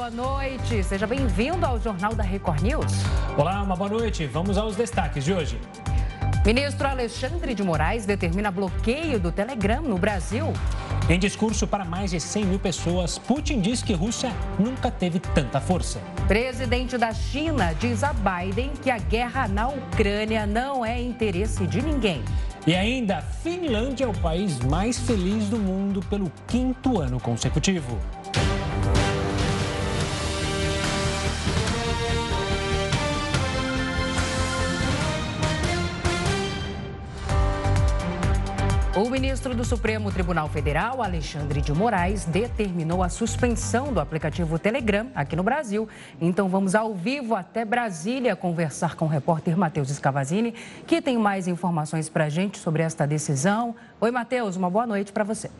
boa noite. Seja bem-vindo ao Jornal da Record News. Olá, uma boa noite. Vamos aos destaques de hoje. Ministro Alexandre de Moraes determina bloqueio do Telegram no Brasil. Em discurso para mais de 100 mil pessoas, Putin diz que Rússia nunca teve tanta força. Presidente da China diz a Biden que a guerra na Ucrânia não é interesse de ninguém. E ainda, Finlândia é o país mais feliz do mundo pelo quinto ano consecutivo. O ministro do Supremo Tribunal Federal, Alexandre de Moraes, determinou a suspensão do aplicativo Telegram aqui no Brasil. Então vamos ao vivo até Brasília conversar com o repórter Matheus Escavazini, que tem mais informações para a gente sobre esta decisão. Oi, Matheus, uma boa noite para você.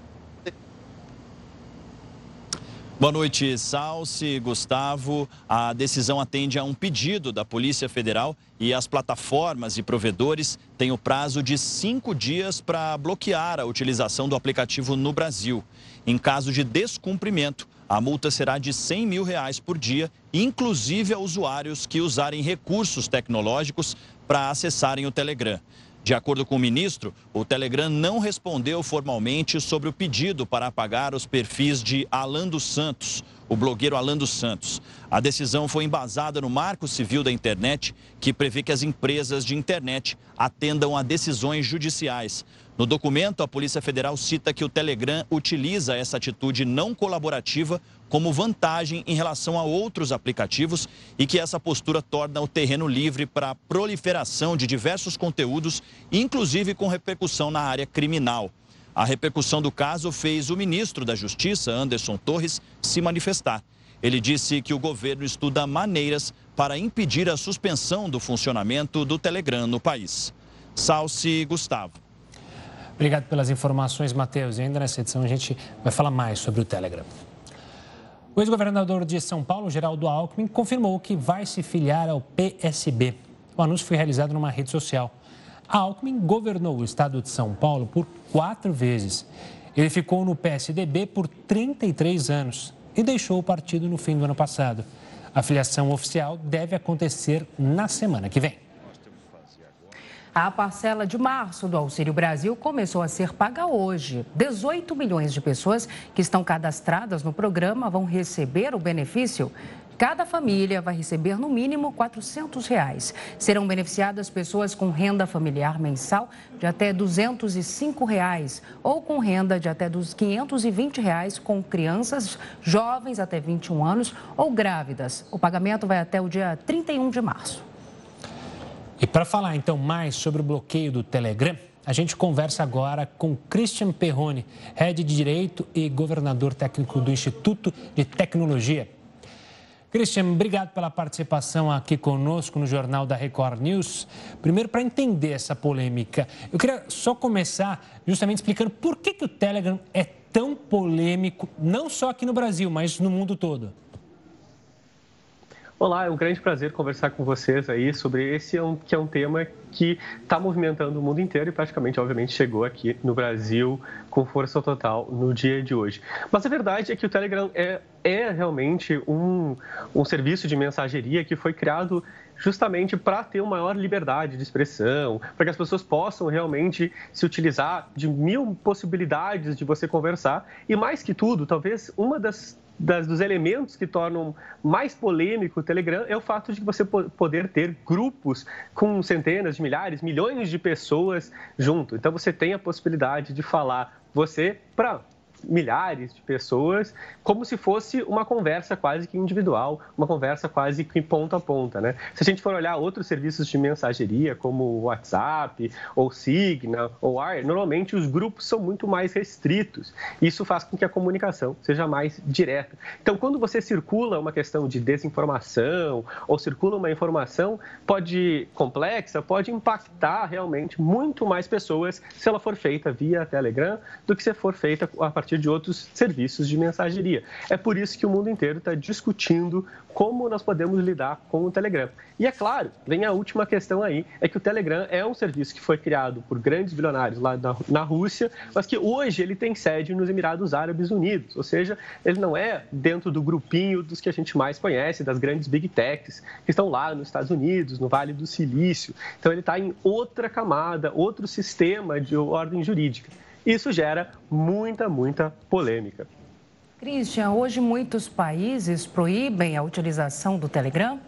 Boa noite, Salsi, Gustavo. A decisão atende a um pedido da Polícia Federal e as plataformas e provedores têm o prazo de cinco dias para bloquear a utilização do aplicativo no Brasil. Em caso de descumprimento, a multa será de 100 mil reais por dia, inclusive a usuários que usarem recursos tecnológicos para acessarem o Telegram. De acordo com o ministro, o Telegram não respondeu formalmente sobre o pedido para apagar os perfis de Alan dos Santos, o blogueiro Alan dos Santos. A decisão foi embasada no Marco Civil da Internet, que prevê que as empresas de internet atendam a decisões judiciais. No documento, a Polícia Federal cita que o Telegram utiliza essa atitude não colaborativa como vantagem em relação a outros aplicativos e que essa postura torna o terreno livre para a proliferação de diversos conteúdos, inclusive com repercussão na área criminal. A repercussão do caso fez o ministro da Justiça, Anderson Torres, se manifestar. Ele disse que o governo estuda maneiras para impedir a suspensão do funcionamento do Telegram no país. Salce Gustavo. Obrigado pelas informações, Matheus. E ainda nessa edição a gente vai falar mais sobre o Telegram. O ex-governador de São Paulo, Geraldo Alckmin, confirmou que vai se filiar ao PSB. O anúncio foi realizado numa rede social. A Alckmin governou o estado de São Paulo por quatro vezes. Ele ficou no PSDB por 33 anos e deixou o partido no fim do ano passado. A filiação oficial deve acontecer na semana que vem. A parcela de março do Auxílio Brasil começou a ser paga hoje. 18 milhões de pessoas que estão cadastradas no programa vão receber o benefício. Cada família vai receber no mínimo 400 reais. Serão beneficiadas pessoas com renda familiar mensal de até 205 reais, ou com renda de até 520 reais com crianças jovens até 21 anos ou grávidas. O pagamento vai até o dia 31 de março. E para falar então mais sobre o bloqueio do Telegram, a gente conversa agora com Christian Perrone, head de Direito e governador técnico do Instituto de Tecnologia. Christian, obrigado pela participação aqui conosco no Jornal da Record News. Primeiro, para entender essa polêmica, eu queria só começar justamente explicando por que, que o Telegram é tão polêmico, não só aqui no Brasil, mas no mundo todo. Olá, é um grande prazer conversar com vocês aí sobre esse é que é um tema que está movimentando o mundo inteiro e praticamente, obviamente, chegou aqui no Brasil com força total no dia de hoje. Mas a verdade é que o Telegram é, é realmente um, um serviço de mensageria que foi criado justamente para ter uma maior liberdade de expressão, para que as pessoas possam realmente se utilizar de mil possibilidades de você conversar. E mais que tudo, talvez uma das das, dos elementos que tornam mais polêmico o Telegram é o fato de você poder ter grupos com centenas de milhares, milhões de pessoas junto. Então você tem a possibilidade de falar você para milhares de pessoas, como se fosse uma conversa quase que individual, uma conversa quase que ponta a ponta, né? Se a gente for olhar outros serviços de mensageria, como o WhatsApp, ou Signal, ou Wire, normalmente os grupos são muito mais restritos. Isso faz com que a comunicação seja mais direta. Então, quando você circula uma questão de desinformação, ou circula uma informação, pode complexa, pode impactar realmente muito mais pessoas se ela for feita via Telegram do que se for feita a partir partir de outros serviços de mensageria. É por isso que o mundo inteiro está discutindo como nós podemos lidar com o Telegram. E é claro, vem a última questão aí, é que o Telegram é um serviço que foi criado por grandes bilionários lá na, na Rússia, mas que hoje ele tem sede nos Emirados Árabes Unidos, ou seja, ele não é dentro do grupinho dos que a gente mais conhece, das grandes big techs, que estão lá nos Estados Unidos, no Vale do Silício. Então ele está em outra camada, outro sistema de ordem jurídica. Isso gera muita, muita polêmica. Christian, hoje muitos países proíbem a utilização do Telegram?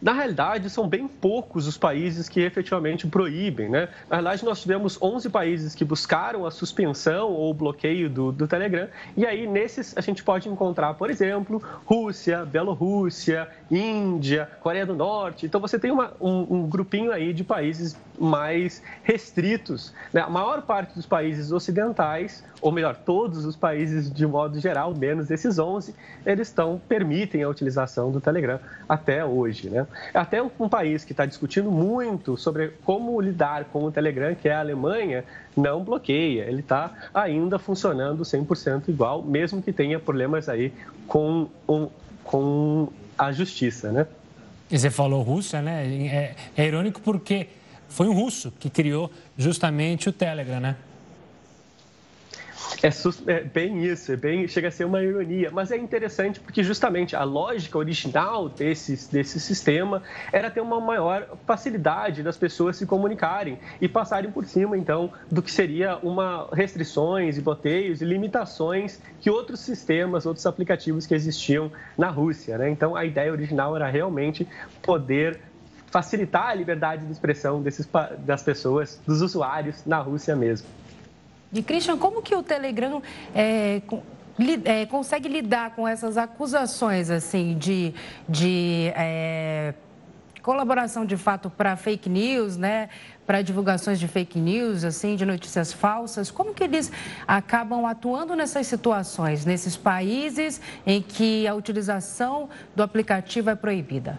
Na realidade, são bem poucos os países que efetivamente proíbem. Né? Na realidade, nós tivemos 11 países que buscaram a suspensão ou bloqueio do, do Telegram. E aí, nesses, a gente pode encontrar, por exemplo, Rússia, Bielorrússia, Índia, Coreia do Norte. Então, você tem uma, um, um grupinho aí de países mais restritos. Né? A maior parte dos países ocidentais, ou melhor, todos os países de modo geral, menos esses 11, eles estão, permitem a utilização do Telegram até hoje. Né? Até um país que está discutindo muito sobre como lidar com o Telegram, que é a Alemanha, não bloqueia. Ele está ainda funcionando 100% igual, mesmo que tenha problemas aí com, com a justiça, né? E você falou Rússia, né? É, é irônico porque foi um russo que criou justamente o Telegram, né? É, é, bem isso, é bem, chega a ser uma ironia, mas é interessante porque justamente a lógica original desse, desse sistema era ter uma maior facilidade das pessoas se comunicarem e passarem por cima, então, do que seria uma restrições e boteios e limitações que outros sistemas, outros aplicativos que existiam na Rússia, né? Então, a ideia original era realmente poder facilitar a liberdade de expressão desses, das pessoas, dos usuários na Rússia mesmo. E, Christian, como que o Telegram é, é, consegue lidar com essas acusações assim de, de é, colaboração de fato para fake news, né? Para divulgações de fake news, assim, de notícias falsas. Como que eles acabam atuando nessas situações, nesses países em que a utilização do aplicativo é proibida?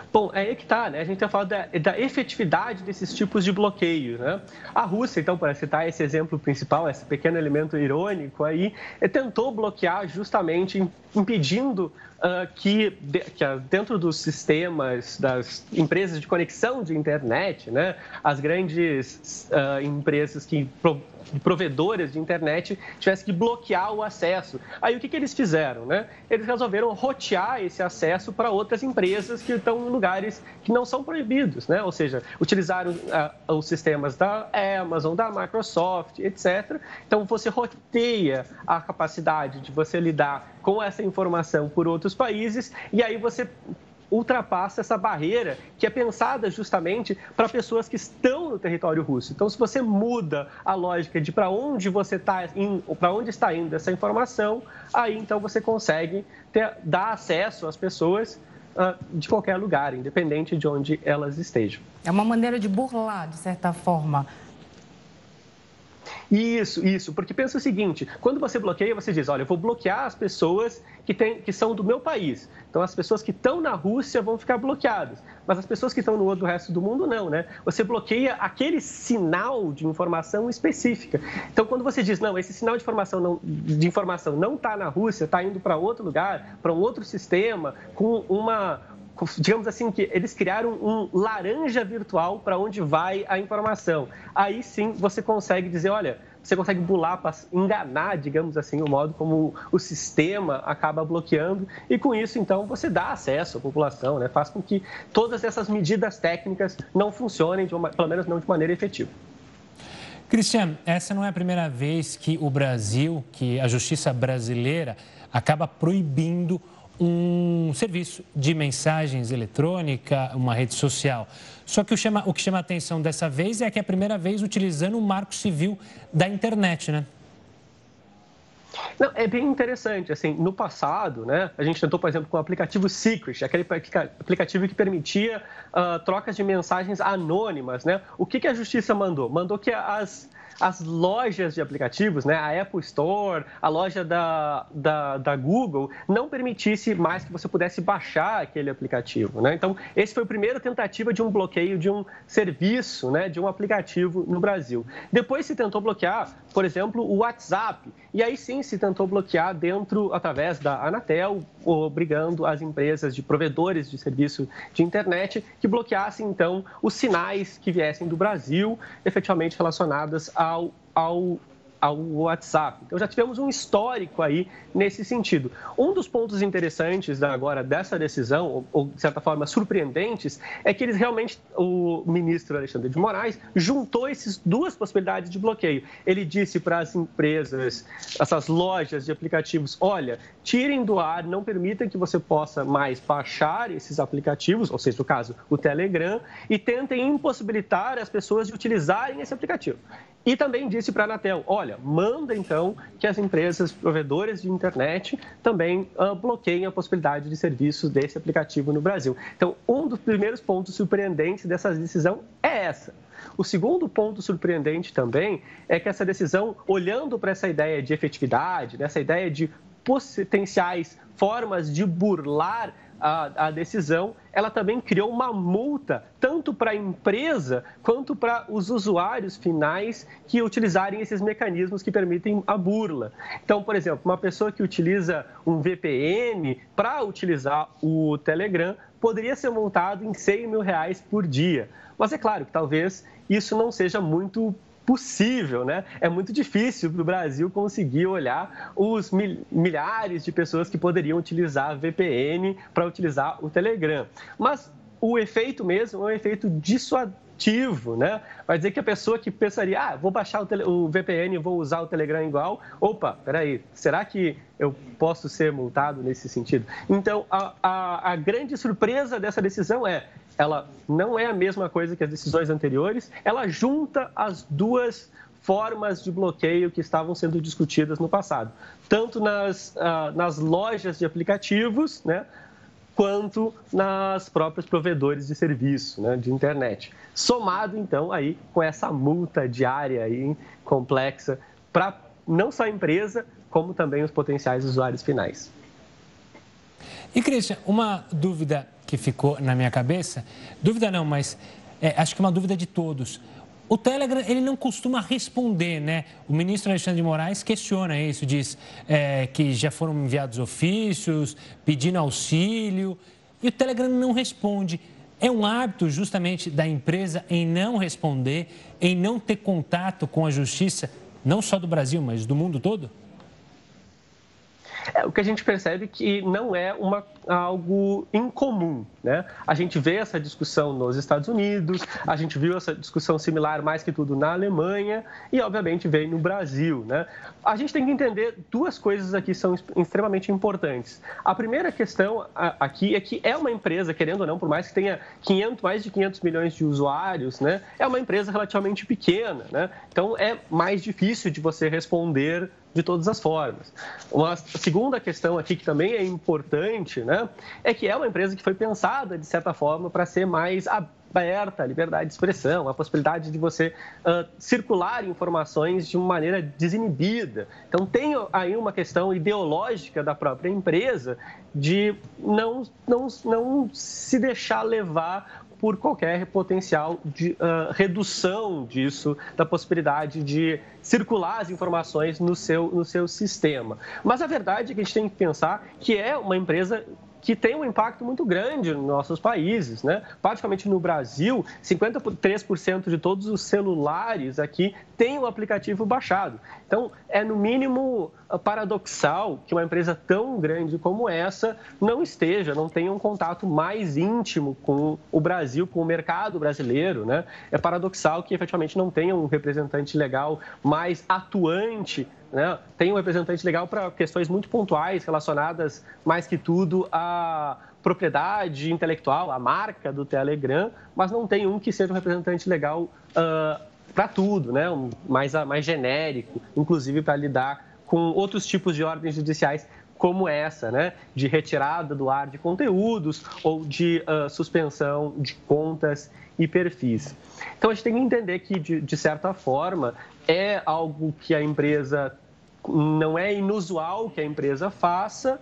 Bom, é aí que está, né? A gente está falando da, da, efetividade desses tipos de bloqueio, né? A Rússia, então, para citar esse exemplo principal, esse pequeno elemento irônico aí, é, tentou bloquear justamente impedindo uh, que, de, que dentro dos sistemas das empresas de conexão de internet, né, as grandes uh, empresas que provedoras de internet tivessem que bloquear o acesso. Aí o que, que eles fizeram? Né? Eles resolveram rotear esse acesso para outras empresas que estão em lugares que não são proibidos, né? ou seja, utilizaram uh, os sistemas da Amazon, da Microsoft, etc. Então você roteia a capacidade de você lidar com essa informação por outros países e aí você ultrapassa essa barreira que é pensada justamente para pessoas que estão no território russo. Então, se você muda a lógica de para onde você está indo, para onde está indo essa informação, aí então você consegue ter, dar acesso às pessoas de qualquer lugar, independente de onde elas estejam. É uma maneira de burlar, de certa forma, isso, isso, porque pensa o seguinte: quando você bloqueia, você diz, olha, eu vou bloquear as pessoas que, tem, que são do meu país. Então, as pessoas que estão na Rússia vão ficar bloqueadas, mas as pessoas que estão no outro resto do mundo não, né? Você bloqueia aquele sinal de informação específica. Então, quando você diz, não, esse sinal de informação não de informação não está na Rússia, está indo para outro lugar, para um outro sistema, com uma digamos assim, que eles criaram um laranja virtual para onde vai a informação. Aí sim você consegue dizer, olha, você consegue bular enganar, digamos assim, o modo como o sistema acaba bloqueando e com isso, então, você dá acesso à população, né? faz com que todas essas medidas técnicas não funcionem, uma, pelo menos não de maneira efetiva. Cristiano, essa não é a primeira vez que o Brasil, que a justiça brasileira acaba proibindo um serviço de mensagens eletrônica, uma rede social. Só que o, chama, o que chama a atenção dessa vez é que é a primeira vez utilizando o marco civil da internet, né? Não, é bem interessante. Assim, no passado, né, a gente tentou, por exemplo, com o aplicativo Secret, aquele aplicativo que permitia uh, trocas de mensagens anônimas. Né? O que, que a justiça mandou? Mandou que as as lojas de aplicativos, né, a Apple Store, a loja da, da, da Google, não permitisse mais que você pudesse baixar aquele aplicativo. Né? Então, esse foi a primeira tentativa de um bloqueio de um serviço, né, de um aplicativo no Brasil. Depois se tentou bloquear, por exemplo, o WhatsApp. E aí sim se tentou bloquear dentro, através da Anatel, obrigando as empresas de provedores de serviço de internet que bloqueassem, então, os sinais que viessem do Brasil, efetivamente relacionadas ao, ao ao WhatsApp. Então já tivemos um histórico aí nesse sentido. Um dos pontos interessantes agora dessa decisão, ou de certa forma surpreendentes, é que eles realmente, o ministro Alexandre de Moraes, juntou essas duas possibilidades de bloqueio. Ele disse para as empresas, essas lojas de aplicativos, olha, tirem do ar, não permitam que você possa mais baixar esses aplicativos, ou seja, no caso, o Telegram, e tentem impossibilitar as pessoas de utilizarem esse aplicativo. E também disse para a Anatel, olha, manda então que as empresas provedoras de internet também uh, bloqueiem a possibilidade de serviços desse aplicativo no Brasil. Então, um dos primeiros pontos surpreendentes dessa decisão é essa. O segundo ponto surpreendente também é que essa decisão, olhando para essa ideia de efetividade, nessa ideia de potenciais formas de burlar a, a decisão, ela também criou uma multa, tanto para a empresa quanto para os usuários finais que utilizarem esses mecanismos que permitem a burla. Então, por exemplo, uma pessoa que utiliza um VPN para utilizar o Telegram poderia ser multado em 100 mil reais por dia. Mas é claro que talvez isso não seja muito possível, né? É muito difícil para o Brasil conseguir olhar os milhares de pessoas que poderiam utilizar VPN para utilizar o Telegram. Mas o efeito mesmo é um efeito né? Vai dizer que a pessoa que pensaria, ah, vou baixar o, tele, o VPN vou usar o Telegram igual, opa, peraí, será que eu posso ser multado nesse sentido? Então, a, a, a grande surpresa dessa decisão é ela não é a mesma coisa que as decisões anteriores, ela junta as duas formas de bloqueio que estavam sendo discutidas no passado, tanto nas, uh, nas lojas de aplicativos, né, quanto nas próprios provedores de serviço, né, de internet. Somado, então, aí com essa multa diária aí, complexa para não só a empresa, como também os potenciais usuários finais. E, Christian, uma dúvida que ficou na minha cabeça, dúvida não, mas é, acho que é uma dúvida de todos. O Telegram, ele não costuma responder, né? O ministro Alexandre de Moraes questiona isso, diz é, que já foram enviados ofícios, pedindo auxílio, e o Telegram não responde. É um hábito justamente da empresa em não responder, em não ter contato com a justiça, não só do Brasil, mas do mundo todo? É, o que a gente percebe que não é uma, algo incomum. Né? A gente vê essa discussão nos Estados Unidos, a gente viu essa discussão similar, mais que tudo, na Alemanha e, obviamente, vem no Brasil. Né? A gente tem que entender duas coisas aqui são extremamente importantes. A primeira questão aqui é que é uma empresa, querendo ou não, por mais que tenha 500, mais de 500 milhões de usuários, né? é uma empresa relativamente pequena. Né? Então, é mais difícil de você responder de todas as formas. Uma segunda questão aqui que também é importante, né, é que é uma empresa que foi pensada, de certa forma, para ser mais aberta liberdade de expressão, a possibilidade de você uh, circular informações de uma maneira desinibida. Então, tem aí uma questão ideológica da própria empresa de não, não, não se deixar levar por qualquer potencial de uh, redução disso, da possibilidade de circular as informações no seu, no seu sistema. Mas a verdade é que a gente tem que pensar que é uma empresa que tem um impacto muito grande nos nossos países, né? Praticamente no Brasil, 53% de todos os celulares aqui têm o aplicativo baixado. Então, é no mínimo ah, paradoxal que uma empresa tão grande como essa não esteja, não tenha um contato mais íntimo com o Brasil, com o mercado brasileiro, né? É paradoxal que efetivamente não tenha um representante legal mais atuante né? Tem um representante legal para questões muito pontuais relacionadas, mais que tudo, à propriedade intelectual, à marca do Telegram, mas não tem um que seja um representante legal uh, para tudo, né? Um, mais, mais genérico, inclusive para lidar com outros tipos de ordens judiciais como essa, né, de retirada do ar de conteúdos ou de uh, suspensão de contas e perfis. Então a gente tem que entender que, de, de certa forma, é algo que a empresa não é inusual que a empresa faça,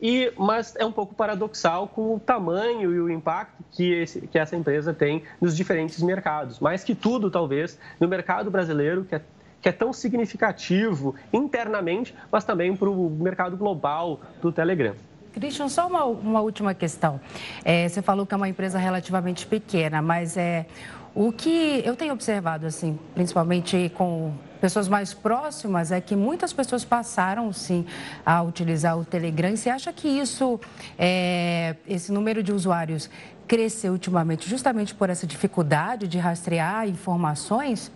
e, mas é um pouco paradoxal com o tamanho e o impacto que, esse, que essa empresa tem nos diferentes mercados. Mais que tudo, talvez, no mercado brasileiro, que é que é tão significativo internamente, mas também para o mercado global do Telegram. Christian, só uma, uma última questão. É, você falou que é uma empresa relativamente pequena, mas é o que eu tenho observado, assim, principalmente com pessoas mais próximas, é que muitas pessoas passaram, sim, a utilizar o Telegram. Você acha que isso, é, esse número de usuários cresceu ultimamente justamente por essa dificuldade de rastrear informações?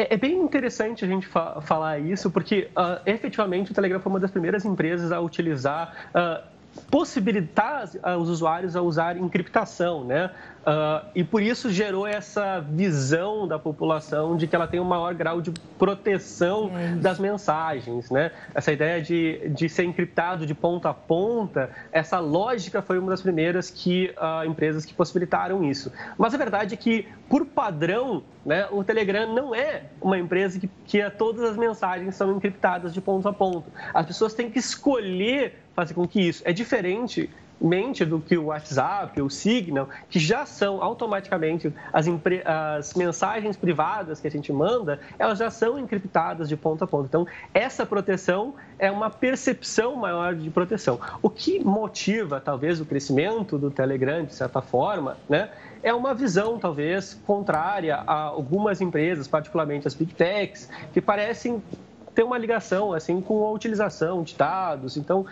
É, é, bem interessante a gente fa falar isso, porque uh, efetivamente o Telegram foi uma das primeiras empresas a utilizar. Uh, possibilitar os usuários a usar encriptação, né? Uh, e por isso gerou essa visão da população de que ela tem um maior grau de proteção é das mensagens, né? Essa ideia de, de ser encriptado de ponta a ponta, essa lógica foi uma das primeiras que uh, empresas que possibilitaram isso. Mas a verdade é que, por padrão, né, o Telegram não é uma empresa que, que todas as mensagens são encriptadas de ponta a ponta. As pessoas têm que escolher fazer com que isso é diferente mente do que o WhatsApp, o Signal, que já são automaticamente as, as, mensagens privadas que a gente manda, elas já são encriptadas de ponta a ponta. Então, essa proteção é uma percepção maior de proteção. O que motiva, talvez, o crescimento do Telegram, de certa forma, né, é uma visão, talvez, contrária a algumas empresas, particularmente as Big Techs, que parecem ter uma ligação assim com a utilização de dados. Então,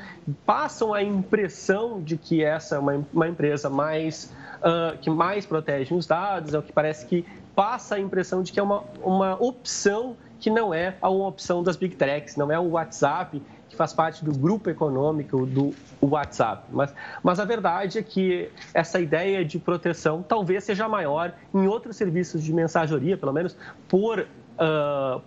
passam a impressão de que essa é uma, uma empresa mais uh, que mais protege os dados, é o que parece que passa a impressão de que é uma, uma opção que não é a uma opção das big techs, não é o WhatsApp que faz parte do grupo econômico do WhatsApp. Mas, mas a verdade é que essa ideia de proteção talvez seja maior em outros serviços de mensageria, pelo menos por, uh,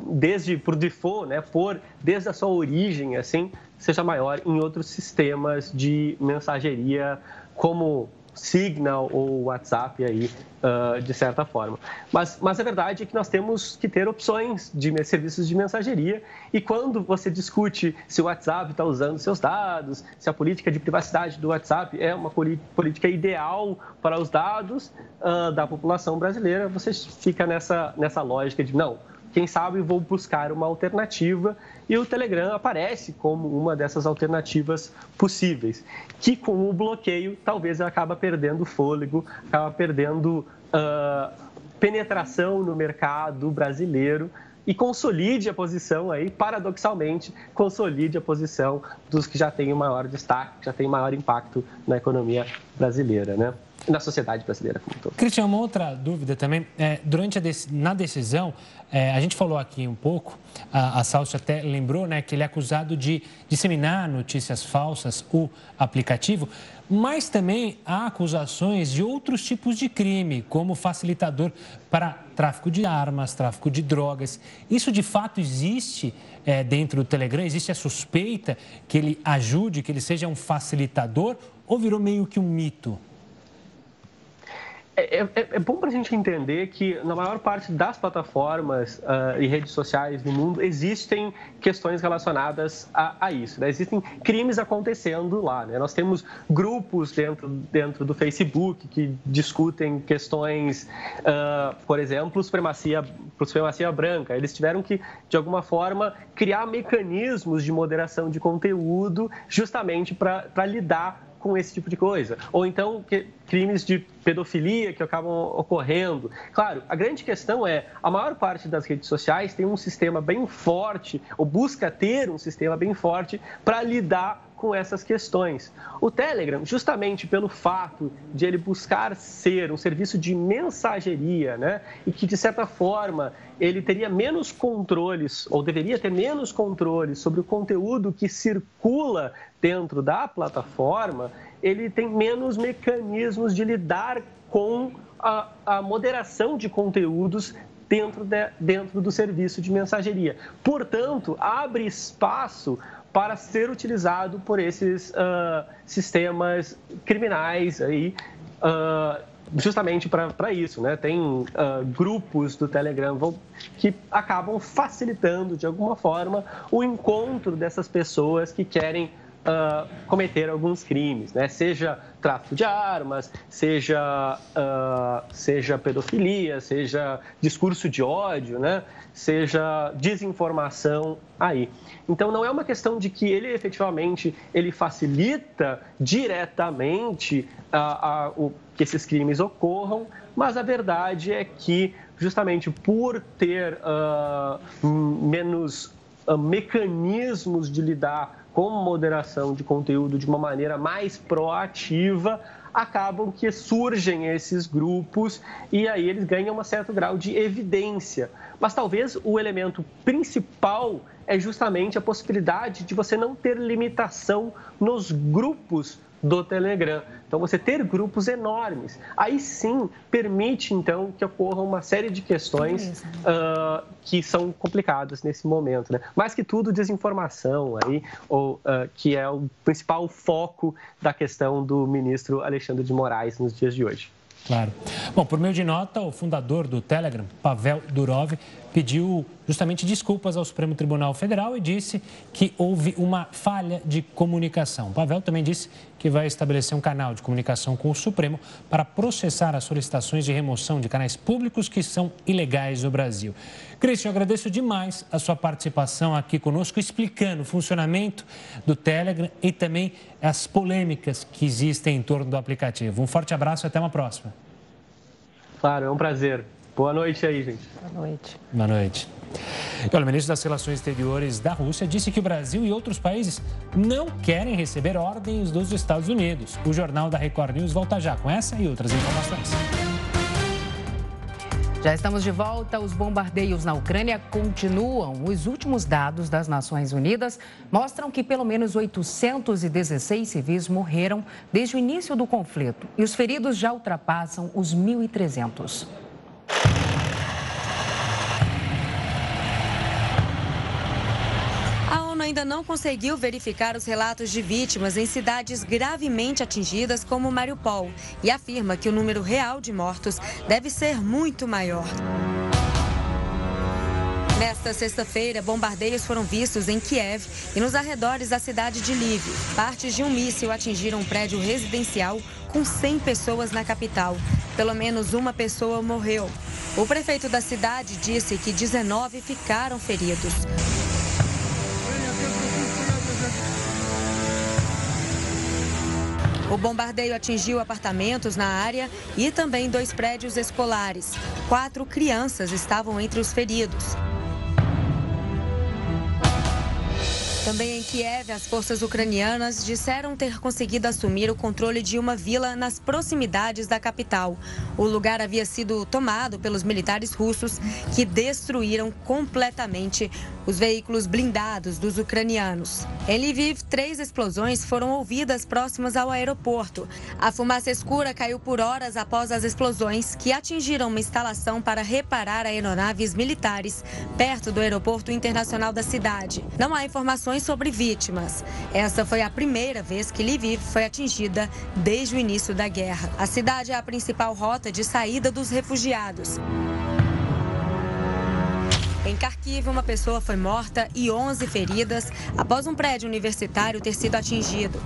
desde por default, né, por desde a sua origem, assim, seja maior em outros sistemas de mensageria como Signal ou WhatsApp aí, uh, de certa forma. Mas, mas a verdade é que nós temos que ter opções de serviços de mensageria e quando você discute se o WhatsApp está usando seus dados, se a política de privacidade do WhatsApp é uma política ideal para os dados uh, da população brasileira, você fica nessa, nessa lógica de não, quem sabe vou buscar uma alternativa e o Telegram aparece como uma dessas alternativas possíveis, que com o bloqueio talvez acaba perdendo fôlego, acaba perdendo uh, penetração no mercado brasileiro e consolide a posição aí, paradoxalmente, consolide a posição dos que já têm o maior destaque, que já têm maior impacto na economia brasileira, né? Na sociedade brasileira como um todo. Cristian, uma outra dúvida também. É, durante a na decisão, é, a gente falou aqui um pouco, a, a Salsi até lembrou né, que ele é acusado de disseminar notícias falsas, o aplicativo, mas também há acusações de outros tipos de crime, como facilitador para tráfico de armas, tráfico de drogas. Isso de fato existe é, dentro do Telegram? Existe a suspeita que ele ajude, que ele seja um facilitador ou virou meio que um mito? É, é, é, bom para a gente entender que na maior parte das plataformas uh, e redes sociais do mundo existem questões relacionadas a, a isso. Né? Existem crimes acontecendo lá. Né? Nós temos grupos dentro, dentro do Facebook que discutem questões, uh, por exemplo, supremacia, supremacia branca. Eles tiveram que, de alguma forma, criar mecanismos de moderação de conteúdo justamente para lidar com esse tipo de coisa. Ou então que, crimes de pedofilia que acabam ocorrendo. Claro, a grande questão é, a maior parte das redes sociais tem um sistema bem forte, ou busca ter um sistema bem forte para lidar com essas questões. O Telegram, justamente pelo fato de ele buscar ser um serviço de mensageria, né, e que de certa forma ele teria menos controles ou deveria ter menos controles sobre o conteúdo que circula dentro da plataforma, ele tem menos mecanismos de lidar com a, a moderação de conteúdos dentro, de, dentro do serviço de mensageria. Portanto, abre espaço para ser utilizado por esses uh, sistemas criminais aí, uh, justamente para isso, né? Tem uh, grupos do Telegram que acabam facilitando de alguma forma o encontro dessas pessoas que querem uh, cometer alguns crimes, né? Seja tráfico de armas, seja, uh, seja pedofilia, seja discurso de ódio, né? seja desinformação aí. Então não é uma questão de que ele efetivamente ele facilita diretamente a, a, o, que esses crimes ocorram, mas a verdade é que justamente por ter uh, menos mecanismos de lidar com moderação de conteúdo de uma maneira mais proativa, acabam que surgem esses grupos e aí eles ganham um certo grau de evidência. Mas talvez o elemento principal é justamente a possibilidade de você não ter limitação nos grupos do Telegram. Então, você ter grupos enormes, aí sim permite então que ocorra uma série de questões uh, que são complicadas nesse momento, né? Mais que tudo, desinformação aí, ou, uh, que é o principal foco da questão do ministro Alexandre de Moraes nos dias de hoje. Claro. Bom, por meio de nota, o fundador do Telegram, Pavel Durov, pediu justamente desculpas ao Supremo Tribunal Federal e disse que houve uma falha de comunicação. Pavel também disse que vai estabelecer um canal de comunicação com o Supremo para processar as solicitações de remoção de canais públicos que são ilegais no Brasil. Cristian, eu agradeço demais a sua participação aqui conosco, explicando o funcionamento do Telegram e também as polêmicas que existem em torno do aplicativo. Um forte abraço e até uma próxima. Claro, é um prazer. Boa noite aí, gente. Boa noite. Boa noite. o ministro das Relações Exteriores da Rússia disse que o Brasil e outros países não querem receber ordens dos Estados Unidos. O Jornal da Record News volta já com essa e outras informações. Já estamos de volta. Os bombardeios na Ucrânia continuam. Os últimos dados das Nações Unidas mostram que pelo menos 816 civis morreram desde o início do conflito e os feridos já ultrapassam os 1.300. ainda não conseguiu verificar os relatos de vítimas em cidades gravemente atingidas como Mariupol e afirma que o número real de mortos deve ser muito maior. Nesta sexta-feira, bombardeios foram vistos em Kiev e nos arredores da cidade de Lviv. Partes de um míssil atingiram um prédio residencial com 100 pessoas na capital. Pelo menos uma pessoa morreu. O prefeito da cidade disse que 19 ficaram feridos. O bombardeio atingiu apartamentos na área e também dois prédios escolares. Quatro crianças estavam entre os feridos. Também em Kiev, as forças ucranianas disseram ter conseguido assumir o controle de uma vila nas proximidades da capital. O lugar havia sido tomado pelos militares russos, que destruíram completamente os veículos blindados dos ucranianos. Em Lviv, três explosões foram ouvidas próximas ao aeroporto. A fumaça escura caiu por horas após as explosões, que atingiram uma instalação para reparar aeronaves militares perto do aeroporto internacional da cidade. Não há informações informações sobre vítimas. Essa foi a primeira vez que Lviv foi atingida desde o início da guerra. A cidade é a principal rota de saída dos refugiados. Em Kharkiv, uma pessoa foi morta e 11 feridas após um prédio universitário ter sido atingido.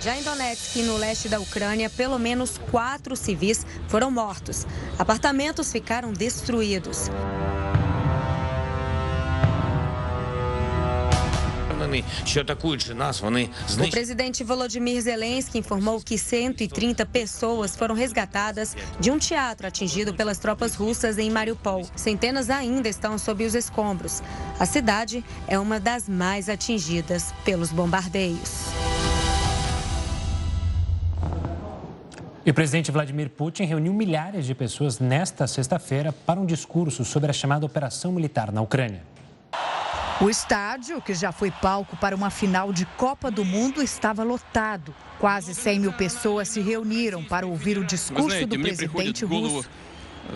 Já em Donetsk, no leste da Ucrânia, pelo menos quatro civis foram mortos. Apartamentos ficaram destruídos. O presidente Volodymyr Zelensky informou que 130 pessoas foram resgatadas de um teatro atingido pelas tropas russas em Mariupol. Centenas ainda estão sob os escombros. A cidade é uma das mais atingidas pelos bombardeios. E o presidente Vladimir Putin reuniu milhares de pessoas nesta sexta-feira para um discurso sobre a chamada Operação Militar na Ucrânia. O estádio, que já foi palco para uma final de Copa do Mundo, estava lotado. Quase 100 mil pessoas se reuniram para ouvir o discurso do presidente russo.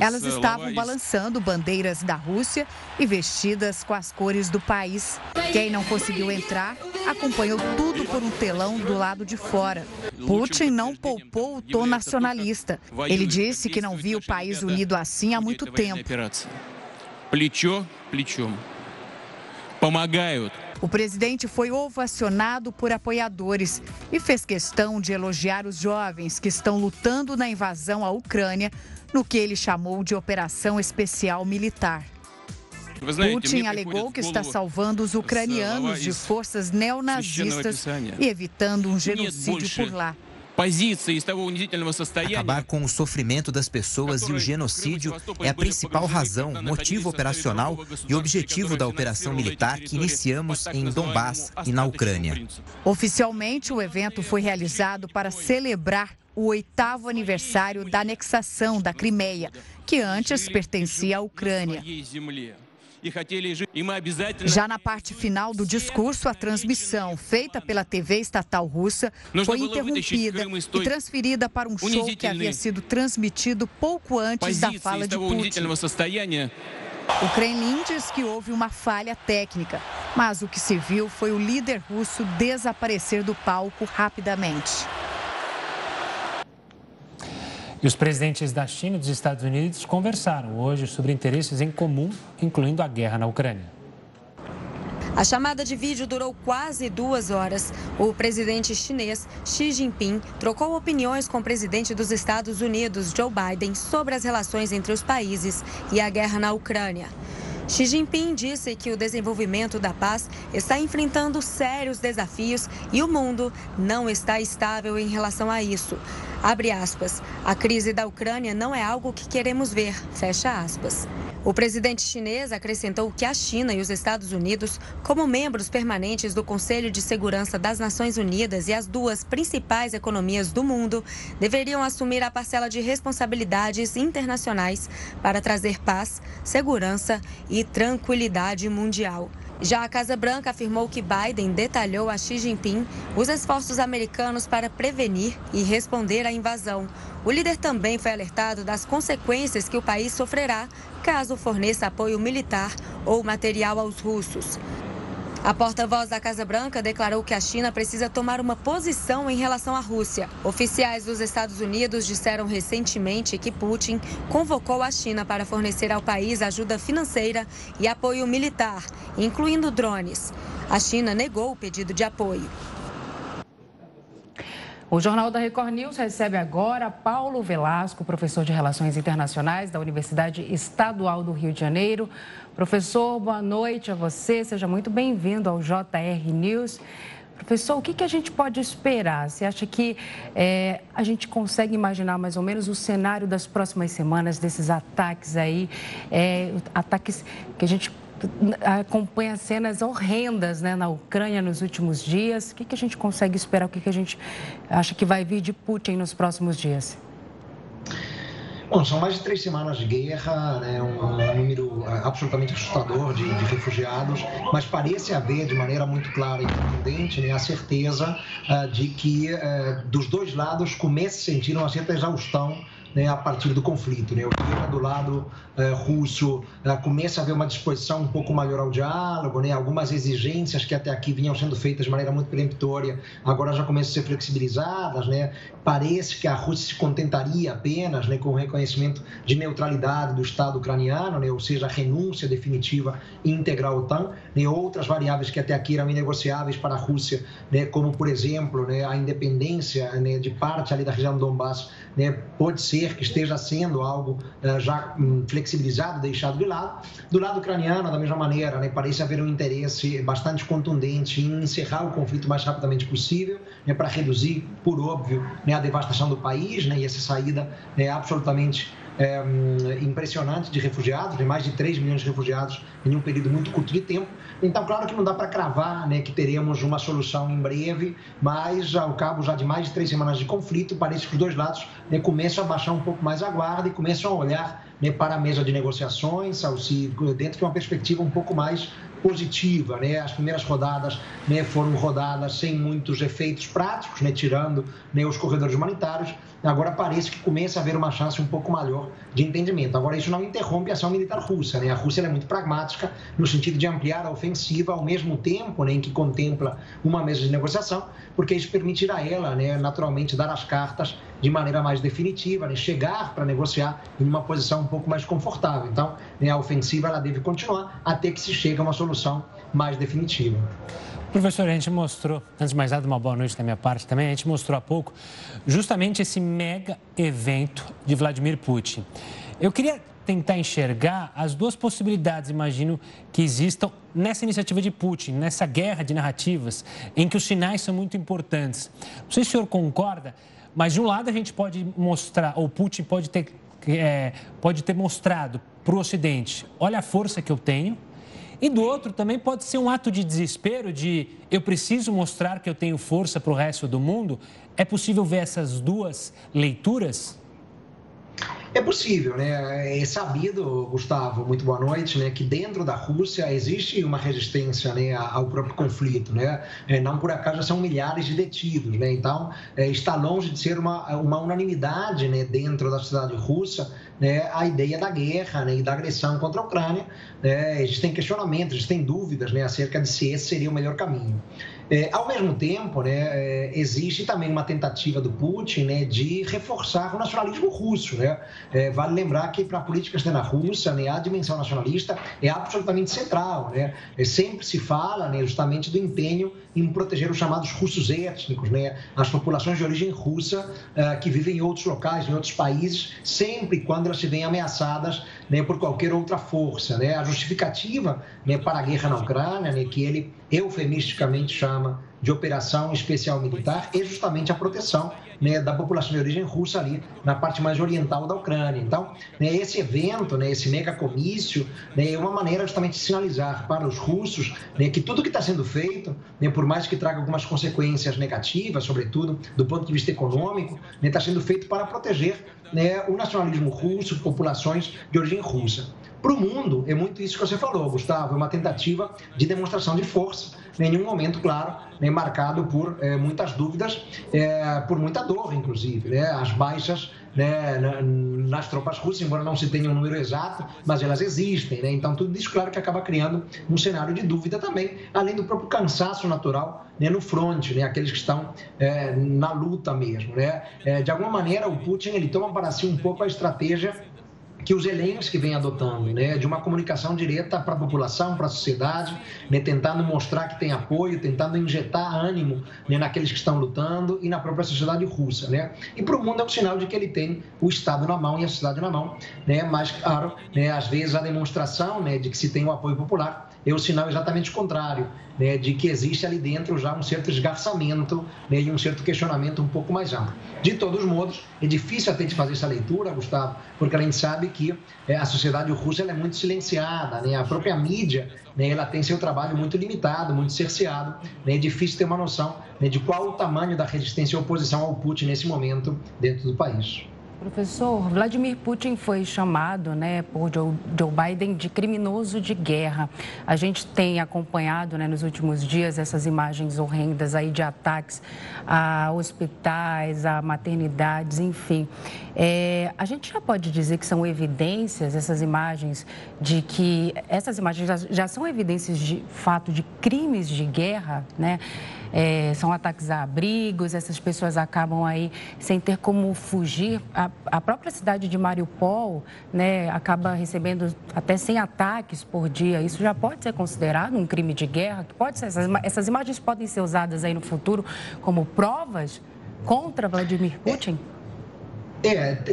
Elas estavam balançando bandeiras da Rússia e vestidas com as cores do país. Quem não conseguiu entrar acompanhou tudo por um telão do lado de fora. Putin não poupou o tom nacionalista. Ele disse que não viu o país unido assim há muito tempo. O presidente foi ovacionado por apoiadores e fez questão de elogiar os jovens que estão lutando na invasão à Ucrânia no que ele chamou de operação especial militar. Putin alegou que está salvando os ucranianos de forças neonazistas e evitando um genocídio por lá. Acabar com o sofrimento das pessoas e o genocídio é a principal razão, motivo operacional e objetivo da operação militar que iniciamos em Donbass e na Ucrânia. Oficialmente, o evento foi realizado para celebrar o oitavo aniversário da anexação da Crimeia, que antes pertencia à Ucrânia. Já na parte final do discurso, a transmissão feita pela TV estatal russa foi interrompida e transferida para um show que havia sido transmitido pouco antes da fala de Putin. O Kremlin diz que houve uma falha técnica, mas o que se viu foi o líder russo desaparecer do palco rapidamente. E os presidentes da China e dos Estados Unidos conversaram hoje sobre interesses em comum, incluindo a guerra na Ucrânia. A chamada de vídeo durou quase duas horas. O presidente chinês Xi Jinping trocou opiniões com o presidente dos Estados Unidos, Joe Biden, sobre as relações entre os países e a guerra na Ucrânia. Xi Jinping disse que o desenvolvimento da paz está enfrentando sérios desafios e o mundo não está estável em relação a isso. Abre aspas. A crise da Ucrânia não é algo que queremos ver. Fecha aspas. O presidente chinês acrescentou que a China e os Estados Unidos, como membros permanentes do Conselho de Segurança das Nações Unidas e as duas principais economias do mundo, deveriam assumir a parcela de responsabilidades internacionais para trazer paz, segurança e tranquilidade mundial. Já a Casa Branca afirmou que Biden detalhou a Xi Jinping os esforços americanos para prevenir e responder à invasão. O líder também foi alertado das consequências que o país sofrerá caso forneça apoio militar ou material aos russos. A porta-voz da Casa Branca declarou que a China precisa tomar uma posição em relação à Rússia. Oficiais dos Estados Unidos disseram recentemente que Putin convocou a China para fornecer ao país ajuda financeira e apoio militar, incluindo drones. A China negou o pedido de apoio. O Jornal da Record News recebe agora Paulo Velasco, professor de Relações Internacionais da Universidade Estadual do Rio de Janeiro. Professor, boa noite a você, seja muito bem-vindo ao JR News. Professor, o que, que a gente pode esperar? Você acha que é, a gente consegue imaginar mais ou menos o cenário das próximas semanas, desses ataques aí, é, ataques que a gente acompanha cenas horrendas né, na Ucrânia nos últimos dias. O que, que a gente consegue esperar? O que, que a gente acha que vai vir de Putin nos próximos dias? Bom, são mais de três semanas de guerra, né, um, número é, absolutamente assustador de, de, refugiados, mas parece haver de maneira muito clara e contundente né, a certeza uh, de que uh, dos dois lados começa a sentir uma certa exaustão né, a partir do conflito. Né? O que do lado eh, russo eh, começa a haver uma disposição um pouco maior ao diálogo, né? algumas exigências que até aqui vinham sendo feitas de maneira muito peremptória, agora já começam a ser flexibilizadas. Né? Parece que a Rússia se contentaria apenas né, com o reconhecimento de neutralidade do Estado ucraniano, né? ou seja, a renúncia definitiva e integral à OTAN, né? outras variáveis que até aqui eram inegociáveis para a Rússia, né? como, por exemplo, né? a independência né? de parte ali da região do Donbass, né? pode ser que esteja sendo algo uh, já um, flexibilizado, deixado de lado. Do lado ucraniano, da mesma maneira, né, parece haver um interesse bastante contundente em encerrar o conflito o mais rapidamente possível, né, para reduzir, por óbvio, né, a devastação do país né, e essa saída é absolutamente é, impressionante de refugiados, de mais de 3 milhões de refugiados em um período muito curto de tempo. Então, claro que não dá para cravar né, que teremos uma solução em breve, mas ao cabo já de mais de três semanas de conflito, parece que os dois lados né, começam a baixar um pouco mais a guarda e começam a olhar né, para a mesa de negociações, dentro de uma perspectiva um pouco mais positiva. Né? As primeiras rodadas né, foram rodadas sem muitos efeitos práticos, né, tirando né, os corredores humanitários. Agora parece que começa a haver uma chance um pouco maior de entendimento. Agora, isso não interrompe a ação militar russa. Né? A Rússia é muito pragmática no sentido de ampliar a ofensiva ao mesmo tempo né, em que contempla uma mesa de negociação, porque isso permitirá a ela, né, naturalmente, dar as cartas de maneira mais definitiva, né, chegar para negociar em uma posição um pouco mais confortável. Então, né, a ofensiva ela deve continuar até que se chegue a uma solução mais definitiva. Professor, a gente mostrou, antes de mais nada, uma boa noite da minha parte também, a gente mostrou há pouco justamente esse mega evento de Vladimir Putin. Eu queria tentar enxergar as duas possibilidades, imagino, que existam nessa iniciativa de Putin, nessa guerra de narrativas, em que os sinais são muito importantes. Não sei se o senhor concorda, mas de um lado a gente pode mostrar, ou Putin pode ter, é, pode ter mostrado para o Ocidente: olha a força que eu tenho e do outro também pode ser um ato de desespero, de eu preciso mostrar que eu tenho força para o resto do mundo. É possível ver essas duas leituras? É possível, né? É sabido, Gustavo, muito boa noite, né? Que dentro da Rússia existe uma resistência né, ao próprio conflito, né? É, não por acaso são milhares de detidos, né? Então, é, está longe de ser uma, uma unanimidade né, dentro da sociedade russa né, a ideia da guerra né, e da agressão contra a Ucrânia. Né, existem questionamentos, existem dúvidas né, acerca de se esse seria o melhor caminho. É, ao mesmo tempo, né, é, existe também uma tentativa do Putin né, de reforçar o nacionalismo russo. Né? É, vale lembrar que para a política externa russa, né, a dimensão nacionalista é absolutamente central. Né? É, sempre se fala né, justamente do empenho em proteger os chamados russos étnicos, né, as populações de origem russa uh, que vivem em outros locais, em outros países, sempre quando elas se veem ameaçadas né, por qualquer outra força. Né? A justificativa né, para a guerra na Ucrânia, né, que ele eufemisticamente chama de operação especial militar, é justamente a proteção né, da população de origem russa ali na parte mais oriental da Ucrânia. Então, né, esse evento, né, esse mega comício, né, é uma maneira justamente de sinalizar para os russos né, que tudo que está sendo feito, né, por mais que traga algumas consequências negativas, sobretudo do ponto de vista econômico, está sendo feito para proteger o nacionalismo russo, populações de origem russa. Para o mundo, é muito isso que você falou, Gustavo, é uma tentativa de demonstração de força, nenhum momento, claro, né, marcado por é, muitas dúvidas, é, por muita dor, inclusive. Né, as baixas né, nas tropas russas, embora não se tenha um número exato, mas elas existem. Né, então, tudo isso, claro, que acaba criando um cenário de dúvida também, além do próprio cansaço natural né, no fronte, né, aqueles que estão é, na luta mesmo. Né. É, de alguma maneira, o Putin ele toma para si um pouco a estratégia que os Zelensky vem adotando, né, de uma comunicação direta para a população, para a sociedade, né, tentando mostrar que tem apoio, tentando injetar ânimo né, naqueles que estão lutando e na própria sociedade russa, né. E para o mundo é um sinal de que ele tem o Estado na mão e a sociedade na mão, né, mas claro, né, às vezes a demonstração, né, de que se tem o apoio popular é o sinal exatamente contrário, né, de que existe ali dentro já um certo esgarçamento né, e um certo questionamento um pouco mais amplo. De todos modos, é difícil até de fazer essa leitura, Gustavo, porque a gente sabe que é, a sociedade russa é muito silenciada, né, a própria mídia né, ela tem seu trabalho muito limitado, muito cerceado, né, é difícil ter uma noção né, de qual o tamanho da resistência e oposição ao Putin nesse momento dentro do país. Professor, Vladimir Putin foi chamado né, por Joe, Joe, Biden de criminoso de guerra. A gente tem acompanhado né, nos últimos dias essas imagens horrendas aí de ataques a hospitais, a maternidades, enfim. É, a gente já pode dizer que são evidências, essas imagens, de que essas imagens já, já são evidências de fato de crimes de guerra, né? É, são ataques a abrigos, essas pessoas acabam aí sem ter como fugir. A, a própria cidade de Mariupol né, acaba recebendo até 100 ataques por dia. Isso já pode ser considerado um crime de guerra? Pode ser, essas, essas imagens podem ser usadas aí no futuro como provas contra Vladimir Putin? É,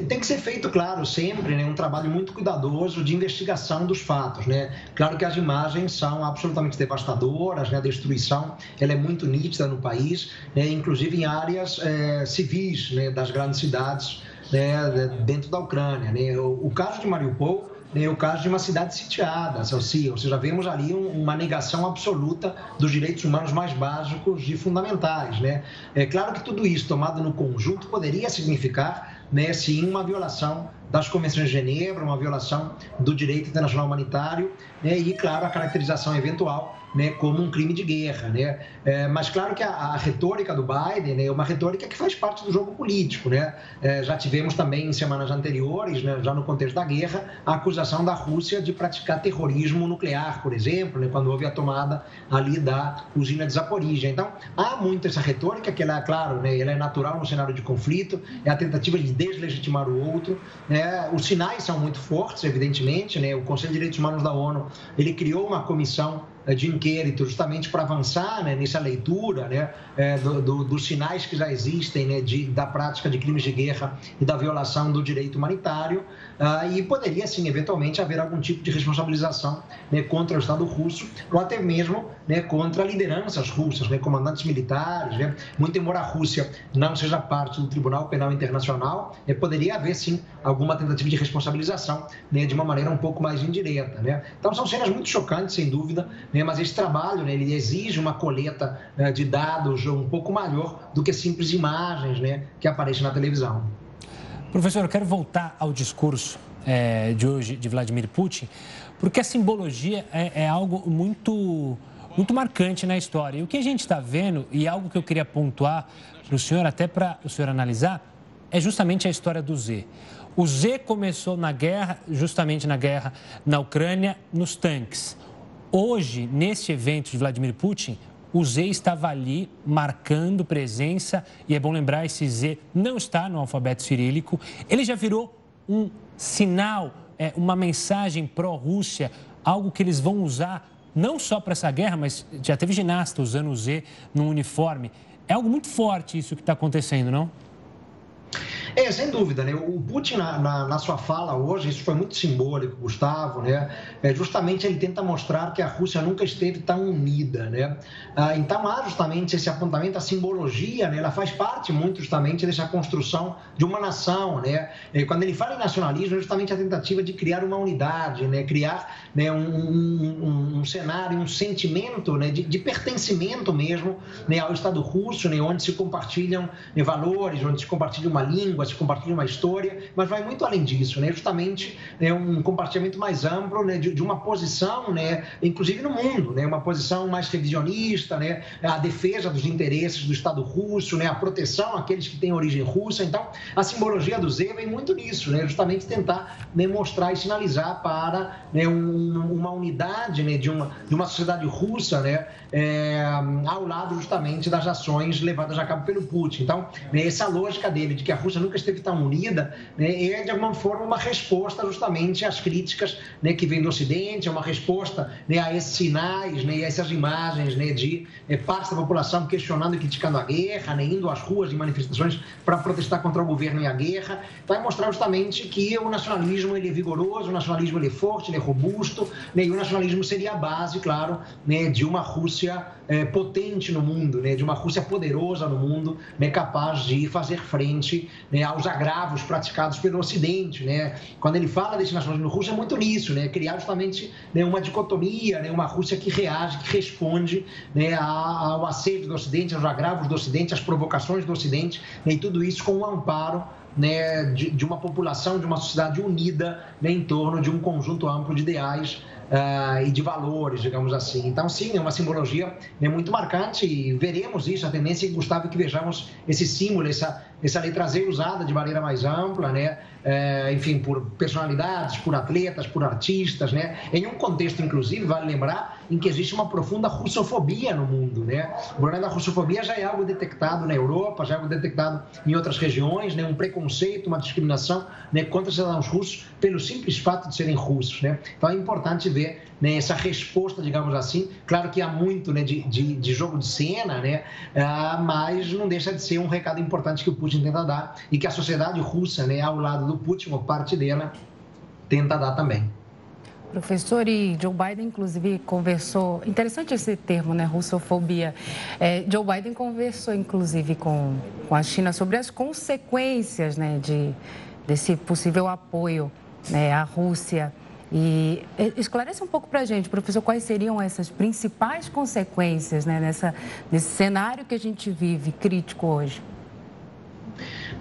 tem que ser feito, claro, sempre, né, um trabalho muito cuidadoso de investigação dos fatos, né? Claro que as imagens são absolutamente devastadoras, né? A destruição, ela é muito nítida no país, né? inclusive em áreas é, civis, né? Das grandes cidades, né? Dentro da Ucrânia, né? O, o caso de Mariupol é o caso de uma cidade sitiada, ou seja, vemos ali uma negação absoluta dos direitos humanos mais básicos e fundamentais. Né? É claro que tudo isso, tomado no conjunto, poderia significar né, sim uma violação das convenções de Genebra, uma violação do direito internacional humanitário né, e, claro, a caracterização eventual né, como um crime de guerra. Né? É, mas claro que a, a, retórica do Biden né, é uma retórica que faz parte do jogo político. Né? É, já tivemos também em semanas anteriores, né, já no contexto da guerra, a acusação da Rússia de praticar terrorismo nuclear, por exemplo, né, quando houve a tomada ali da usina de Zaporizhia. Então, há muito essa retórica, que ela claro, né, ela é natural no cenário de conflito, é a tentativa de deslegitimar o outro. Né? Os sinais são muito fortes, evidentemente. Né? O Conselho de Direitos Humanos da ONU ele criou uma comissão de inquérito justamente para avançar né, nessa leitura né, é, do, do, dos sinais que já existem né, de, da prática de crimes de guerra e da violação do direito humanitário ah, e poderia, sim, eventualmente haver algum tipo de responsabilização né, contra o Estado russo ou até mesmo né, contra lideranças russas, né, comandantes militares. Muito embora a Rússia não seja parte do Tribunal Penal Internacional, poderia haver, sim, alguma tentativa de responsabilização de uma maneira um pouco mais indireta. Então, são cenas muito chocantes, sem dúvida, né, mas esse trabalho né, ele exige uma coleta né, de dados um pouco maior do que simples imagens né, que aparecem na televisão. Professor, eu quero voltar ao discurso é, de hoje de Vladimir Putin, porque a simbologia é, é algo muito, muito marcante na história. E o que a gente está vendo, e algo que eu queria pontuar para o senhor, até para o senhor analisar, é justamente a história do Z. O Z começou na guerra, justamente na guerra na Ucrânia, nos tanques. Hoje, neste evento de Vladimir Putin, o Z estava ali marcando presença, e é bom lembrar, esse Z não está no alfabeto cirílico, ele já virou um sinal, é, uma mensagem pró-Rússia, algo que eles vão usar não só para essa guerra, mas já teve ginasta usando o Z no uniforme. É algo muito forte isso que está acontecendo, não? É, sem dúvida, né? O Putin, na, na, na, sua fala hoje, isso foi muito simbólico, Gustavo, né? É, justamente ele tenta mostrar que a Rússia nunca esteve tão unida, né? Ah, então há justamente esse apontamento, a simbologia, né? Ela faz parte muito justamente dessa construção de uma nação, né? E quando ele fala em nacionalismo, é justamente a tentativa de criar uma unidade, né? Criar né, um, um, um cenário, um sentimento né, de, de pertencimento mesmo né, ao Estado russo, né, onde se compartilham né, valores, onde se compartilha uma língua, se compartilha uma história, mas vai muito além disso, né, justamente né, um compartilhamento mais amplo né, de, de, uma posição, né, inclusive no mundo, né, uma posição mais revisionista, né, a defesa dos interesses do Estado russo, né, a proteção àqueles que têm origem russa. Então, a simbologia do Z vem muito nisso, né, justamente tentar né, mostrar e sinalizar para né, um uma unidade né, de, uma, de uma sociedade russa né, é, ao lado justamente das ações levadas a cabo pelo Putin. Então, né, essa lógica dele de que a Rússia nunca esteve tão unida né, é, de alguma forma, uma resposta justamente às críticas né, que vêm do Ocidente, é uma resposta né, a esses sinais, né, a essas imagens né, de é, da população questionando e criticando a guerra, indo às ruas em manifestações para protestar contra o governo e a guerra. Vai mostrar justamente que o nacionalismo ele é vigoroso, o nacionalismo ele é forte, ele é robusto, e o nacionalismo seria a base, claro, de uma Rússia é, potente no mundo, né, de uma Rússia poderosa no mundo, né, capaz de fazer frente né, aos agravos praticados pelo Ocidente. Né? Quando ele fala desse nacionalismo russo, é muito nisso, né, criar justamente né, uma dicotomia, né, uma Rússia que reage, que responde né, ao assédio do Ocidente, aos agravos do Ocidente, às provocações do Ocidente, né, e tudo isso com o amparo né, de, de, uma população, de uma sociedade unida né, em torno de um conjunto amplo de ideais uh, e de valores, digamos assim. Então, sim, é uma simbologia né, muito marcante e veremos isso. A tendência é, Gustavo, que vejamos esse símbolo, essa, essa letra Z usada de maneira mais ampla, né? É, enfim, por personalidades, por atletas, por artistas, né? Em um contexto, inclusive, vale lembrar, em que existe uma profunda russofobia no mundo, né? O problema da russofobia já é algo detectado na Europa, já é algo detectado em outras regiões, né? Um preconceito, uma discriminação né, contra os cidadãos russos pelo simples fato de serem russos, né? Então é importante ver né, essa resposta, digamos assim. Claro que há muito né, de, de, de jogo de cena, né, uh, mas não deixa de ser um recado importante que o Putin tenta dar e que a sociedade russa, né, ao lado do Putin, ou parte dela, tenta dar também. Professor, e Joe Biden, inclusive, conversou. Interessante esse termo, né? Russofobia. É, Joe Biden conversou, inclusive, com, com a China sobre as consequências né, de, desse possível apoio né, à Rússia. E esclarece um pouco para a gente, professor, quais seriam essas principais consequências né, nessa, nesse cenário que a gente vive crítico hoje.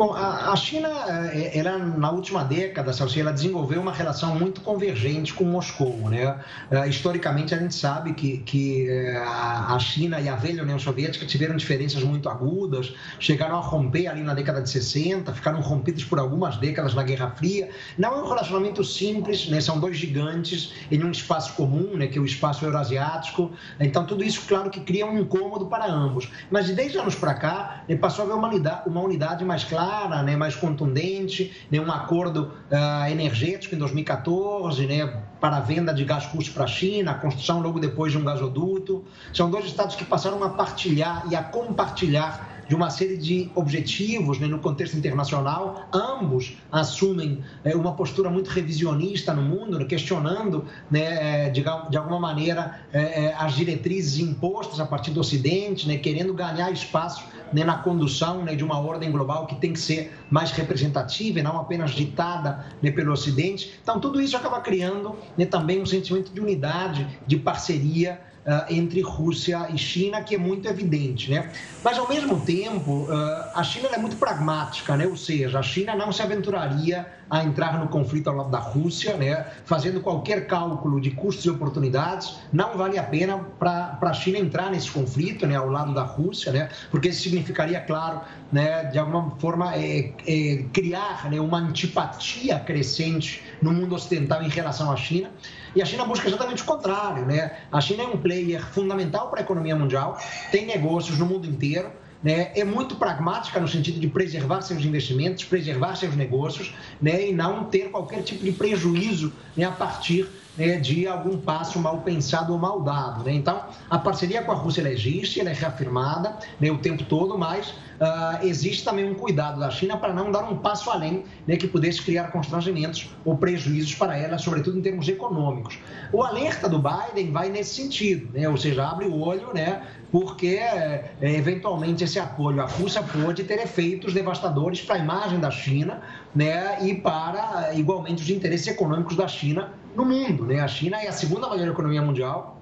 Bom, a, China, eh, ela na última década, ela desenvolveu uma relação muito convergente com Moscou, né? Uh, historicamente, a gente sabe que, que a China e a velha União Soviética tiveram diferenças muito agudas, chegaram a romper ali na década de 60, ficaram rompidos por algumas décadas na Guerra Fria. Não é um relacionamento simples, né? São dois gigantes em um espaço comum, né? Que é o espaço eurasiático. Então, tudo isso, claro, que cria um incômodo para ambos. Mas de 10 anos para cá, né, passou a haver uma unidade, uma unidade mais clara clara, né, mais contundente, né, um acordo uh, energético em 2014, né, para a venda de gás russo para a China, a construção logo depois de um gasoduto. São dois estados que passaram a partilhar e a compartilhar de uma série de objetivos né, no contexto internacional. Ambos assumem é, uma postura muito revisionista no mundo, né, questionando, né, é, de, de, alguma maneira, é, as diretrizes impostas a partir do Ocidente, né, querendo ganhar espaço né, na condução né, de uma ordem global que tem que ser mais representativa e não apenas ditada pelo Ocidente. Então, tudo isso acaba criando também um sentimento de unidade, de parceria entre Rússia e China, que é muito evidente. Né? Mas, ao mesmo tempo, uh, a China é muito pragmática, né? ou seja, a China não se aventuraria a entrar no conflito ao lado da Rússia, né? fazendo qualquer cálculo de custos e oportunidades. Não vale a pena para a China entrar nesse conflito né? ao lado da Rússia, né? porque isso significaria, claro, né? de alguma forma, é, é, criar né? uma antipatia crescente no mundo ocidental em relação à China. E a China busca exatamente o contrário, né? A China é um player fundamental para a economia mundial, tem negócios no mundo inteiro, né, é muito pragmática no sentido de preservar seus investimentos, preservar seus negócios né, e não ter qualquer tipo de prejuízo né, a partir né, de algum passo mal pensado ou mal dado. Né? Então, a parceria com a Rússia existe, ela é reafirmada né, o tempo todo, mas uh, existe também um cuidado da China para não dar um passo além né, que pudesse criar constrangimentos ou prejuízos para ela, sobretudo em termos econômicos. O alerta do Biden vai nesse sentido, né, ou seja, abre o olho, né, porque é, eventualmente esse apoio à Rússia pode ter efeitos devastadores para a imagem da China né, e para igualmente os interesses econômicos da China no mundo. Né? A China é a segunda maior economia mundial,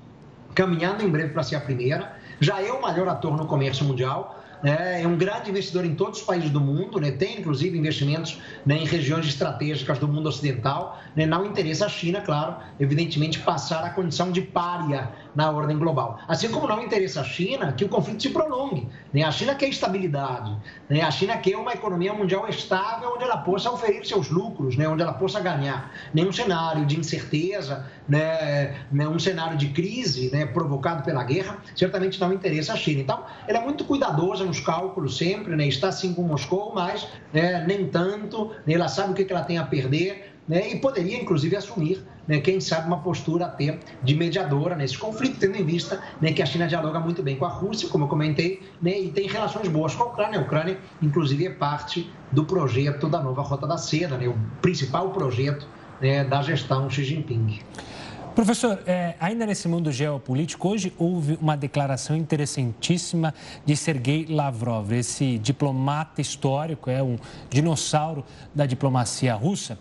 caminhando em breve para ser a primeira, já é o maior ator no comércio mundial né, é um grande investidor em todos os países do mundo, né, tem inclusive investimentos né, em regiões estratégicas do mundo ocidental. Né, não interessa a China, claro, evidentemente, passar a condição de párea na ordem global. Assim como não interessa a China que o conflito se prolongue. Né, a China quer estabilidade, né, a China quer uma economia mundial estável onde ela possa oferir seus lucros, né, onde ela possa ganhar. Nenhum cenário de incerteza, né, né, um cenário de crise né, provocado pela guerra, certamente não interessa a China. Então, ela é muito cuidadosa nos cálculos sempre, né? está assim com Moscou, mas né, nem tanto, né? ela sabe o que ela tem a perder né? e poderia, inclusive, assumir, né, quem sabe, uma postura até de mediadora nesse conflito, tendo em vista né, que a China dialoga muito bem com a Rússia, como eu comentei, né, e tem relações boas com a Ucrânia. A Ucrânia, inclusive, é parte do projeto da nova Rota da Seda, né, o principal projeto né, da gestão Xi Jinping. Professor, é, ainda nesse mundo geopolítico, hoje houve uma declaração interessantíssima de Sergei Lavrov, esse diplomata histórico, é um dinossauro da diplomacia russa,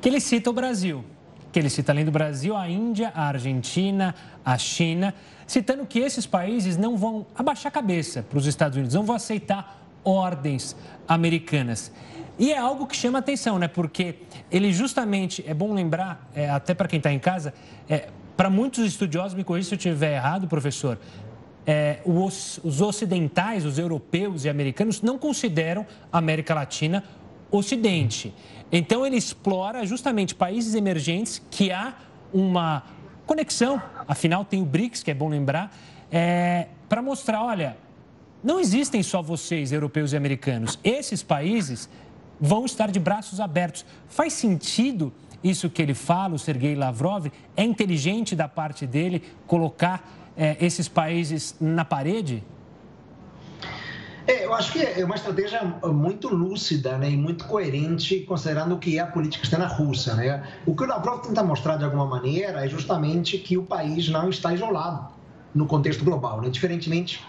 que ele cita o Brasil. Que ele cita, além do Brasil, a Índia, a Argentina, a China, citando que esses países não vão abaixar a cabeça para os Estados Unidos, não vão aceitar ordens americanas. E é algo que chama atenção, né? Porque ele justamente, é bom lembrar, é, até para quem está em casa, é, para muitos estudiosos, me corrija se eu estiver errado, professor, é, os, os ocidentais, os europeus e americanos, não consideram a América Latina Ocidente. Então ele explora justamente países emergentes que há uma conexão, afinal tem o BRICS, que é bom lembrar, é, para mostrar, olha, não existem só vocês, europeus e americanos. Esses países vão estar de braços abertos. Faz sentido isso que ele fala, o Sergei Lavrov? É inteligente da parte dele colocar é, esses países na parede? É, eu acho que é uma estratégia muito lúcida né, e muito coerente, considerando o que é a política externa russa. Né? O que o Lavrov tenta mostrar de alguma maneira é justamente que o país não está isolado no contexto global, né? diferentemente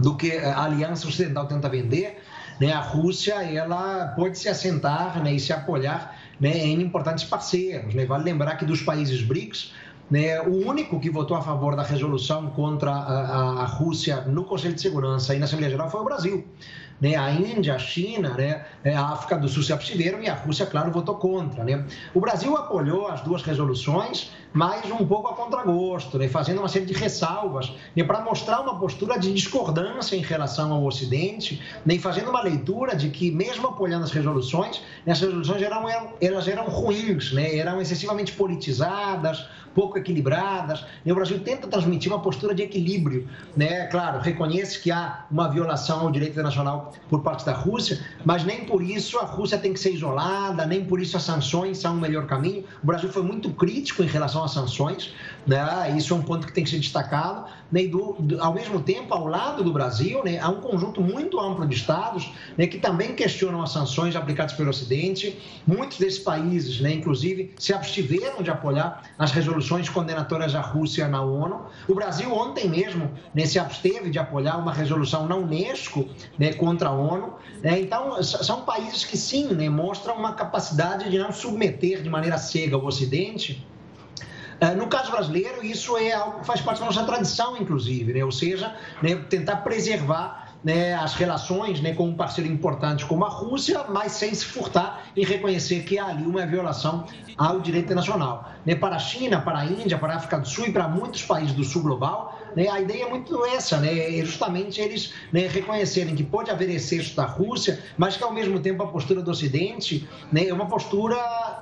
do que a Aliança Ocidental tenta vender, né, a Rússia ela pode se assentar né, e se apoiar né, em importantes parceiros. Né? Vale lembrar que dos países BRICS, né, o único que votou a favor da resolução contra a, a, Rússia no Conselho de Segurança e na Assembleia Geral foi o Brasil. né, a Índia, a China, né, é, a África do Sul se abstiveram e a Rússia, claro, votou contra. Né? O Brasil apoiou as duas resoluções, mas um pouco a contragosto, né, fazendo uma série de ressalvas né, para mostrar uma postura de discordância em relação ao Ocidente, né, fazendo uma leitura de que, mesmo apoiando as resoluções, as resoluções eram, eram, elas eram ruins, eram excessivamente politizadas, pouco equilibradas. E o Brasil tenta transmitir uma postura de equilíbrio. Né? Claro, reconhece que há uma violação ao direito internacional por parte da Rússia, mas nem por isso a Rússia tem que ser isolada, nem por isso as sanções são o melhor caminho. O Brasil foi muito crítico em relação às sanções, né? isso é um ponto que tem que ser destacado. Né? Do, do, ao mesmo tempo, ao lado do Brasil, né, há um conjunto muito amplo de estados né, que também questionam as sanções aplicadas pelo Ocidente. Muitos desses países, né, inclusive, se abstiveram de apoiar as resoluções resoluções condenatórias à Rússia na ONU. O Brasil ontem mesmo né, se absteve de apoiar uma resolução na Unesco né, contra a ONU. Né, então, são países que sim né, mostram uma capacidade de não submeter de maneira cega o Ocidente. Eh, no caso brasileiro, isso é algo que faz parte da nossa tradição, inclusive, né? ou seja, né, tentar preservar né, as relações né, com um parceiro importante como a Rússia, mas sem se furtar e reconhecer que há ali uma violação ao direito internacional. Né, para a China, para a Índia, para a África do Sul e para muitos países do sul global, né, a ideia é muito essa, né, é justamente eles né, reconhecerem que pode haver excesso da Rússia, mas que ao mesmo tempo a postura do Ocidente né, é uma postura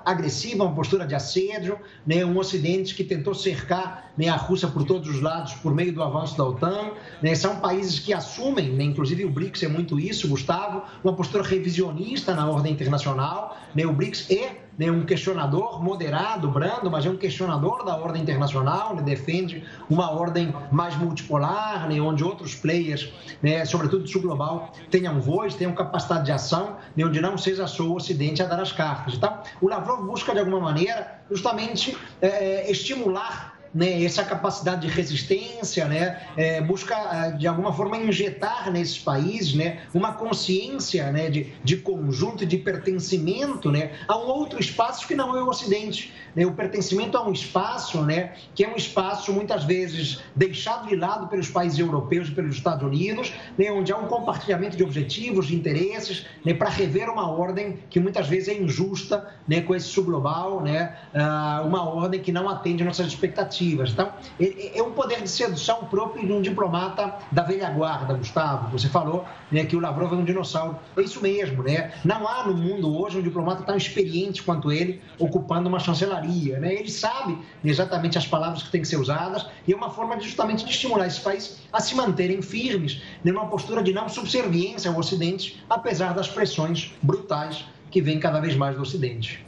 agressiva, uma postura de assédio, né, um Ocidente que tentou cercar né, a Rússia por todos os lados por meio do avanço da OTAN. Né, são países que assumem, né, inclusive o BRICS é muito isso, Gustavo, uma postura revisionista na ordem internacional. Né, o BRICS é né, um questionador moderado, brando, mas é um questionador da ordem internacional, né, defende uma ordem mais multipolar, né, onde outros players, né, sobretudo sul global, tenham voz, tenham capacidade de ação, né, onde não seja só o Ocidente a dar as cartas. Então, o Lavrov busca, de alguma maneira, justamente é, estimular né, essa capacidade de resistência, né, é, busca ah, de alguma forma injetar nesses países, né, uma consciência, né, de, de conjunto, de pertencimento, né, a um outro espaço que não é o Ocidente, né, o pertencimento a um espaço, né, que é um espaço muitas vezes deixado de lado pelos países europeus e pelos Estados Unidos, né, onde há um compartilhamento de objetivos, de interesses, né, para rever uma ordem que muitas vezes é injusta, né, com esse subglobal, né, uh, uma ordem que não atende nossas expectativas Então, é um poder de sedução próprio de um diplomata da velha guarda, Gustavo. Você falou né, que o Lavrov é um dinossauro. É isso mesmo, né? Não há no mundo hoje um diplomata tão experiente quanto ele ocupando uma chancelaria. Né? Ele sabe exatamente as palavras que têm que ser usadas e é uma forma de, justamente de estimular esse país a se manterem firmes numa postura de não subserviência ao Ocidente, apesar das pressões brutais que vêm cada vez mais do Ocidente.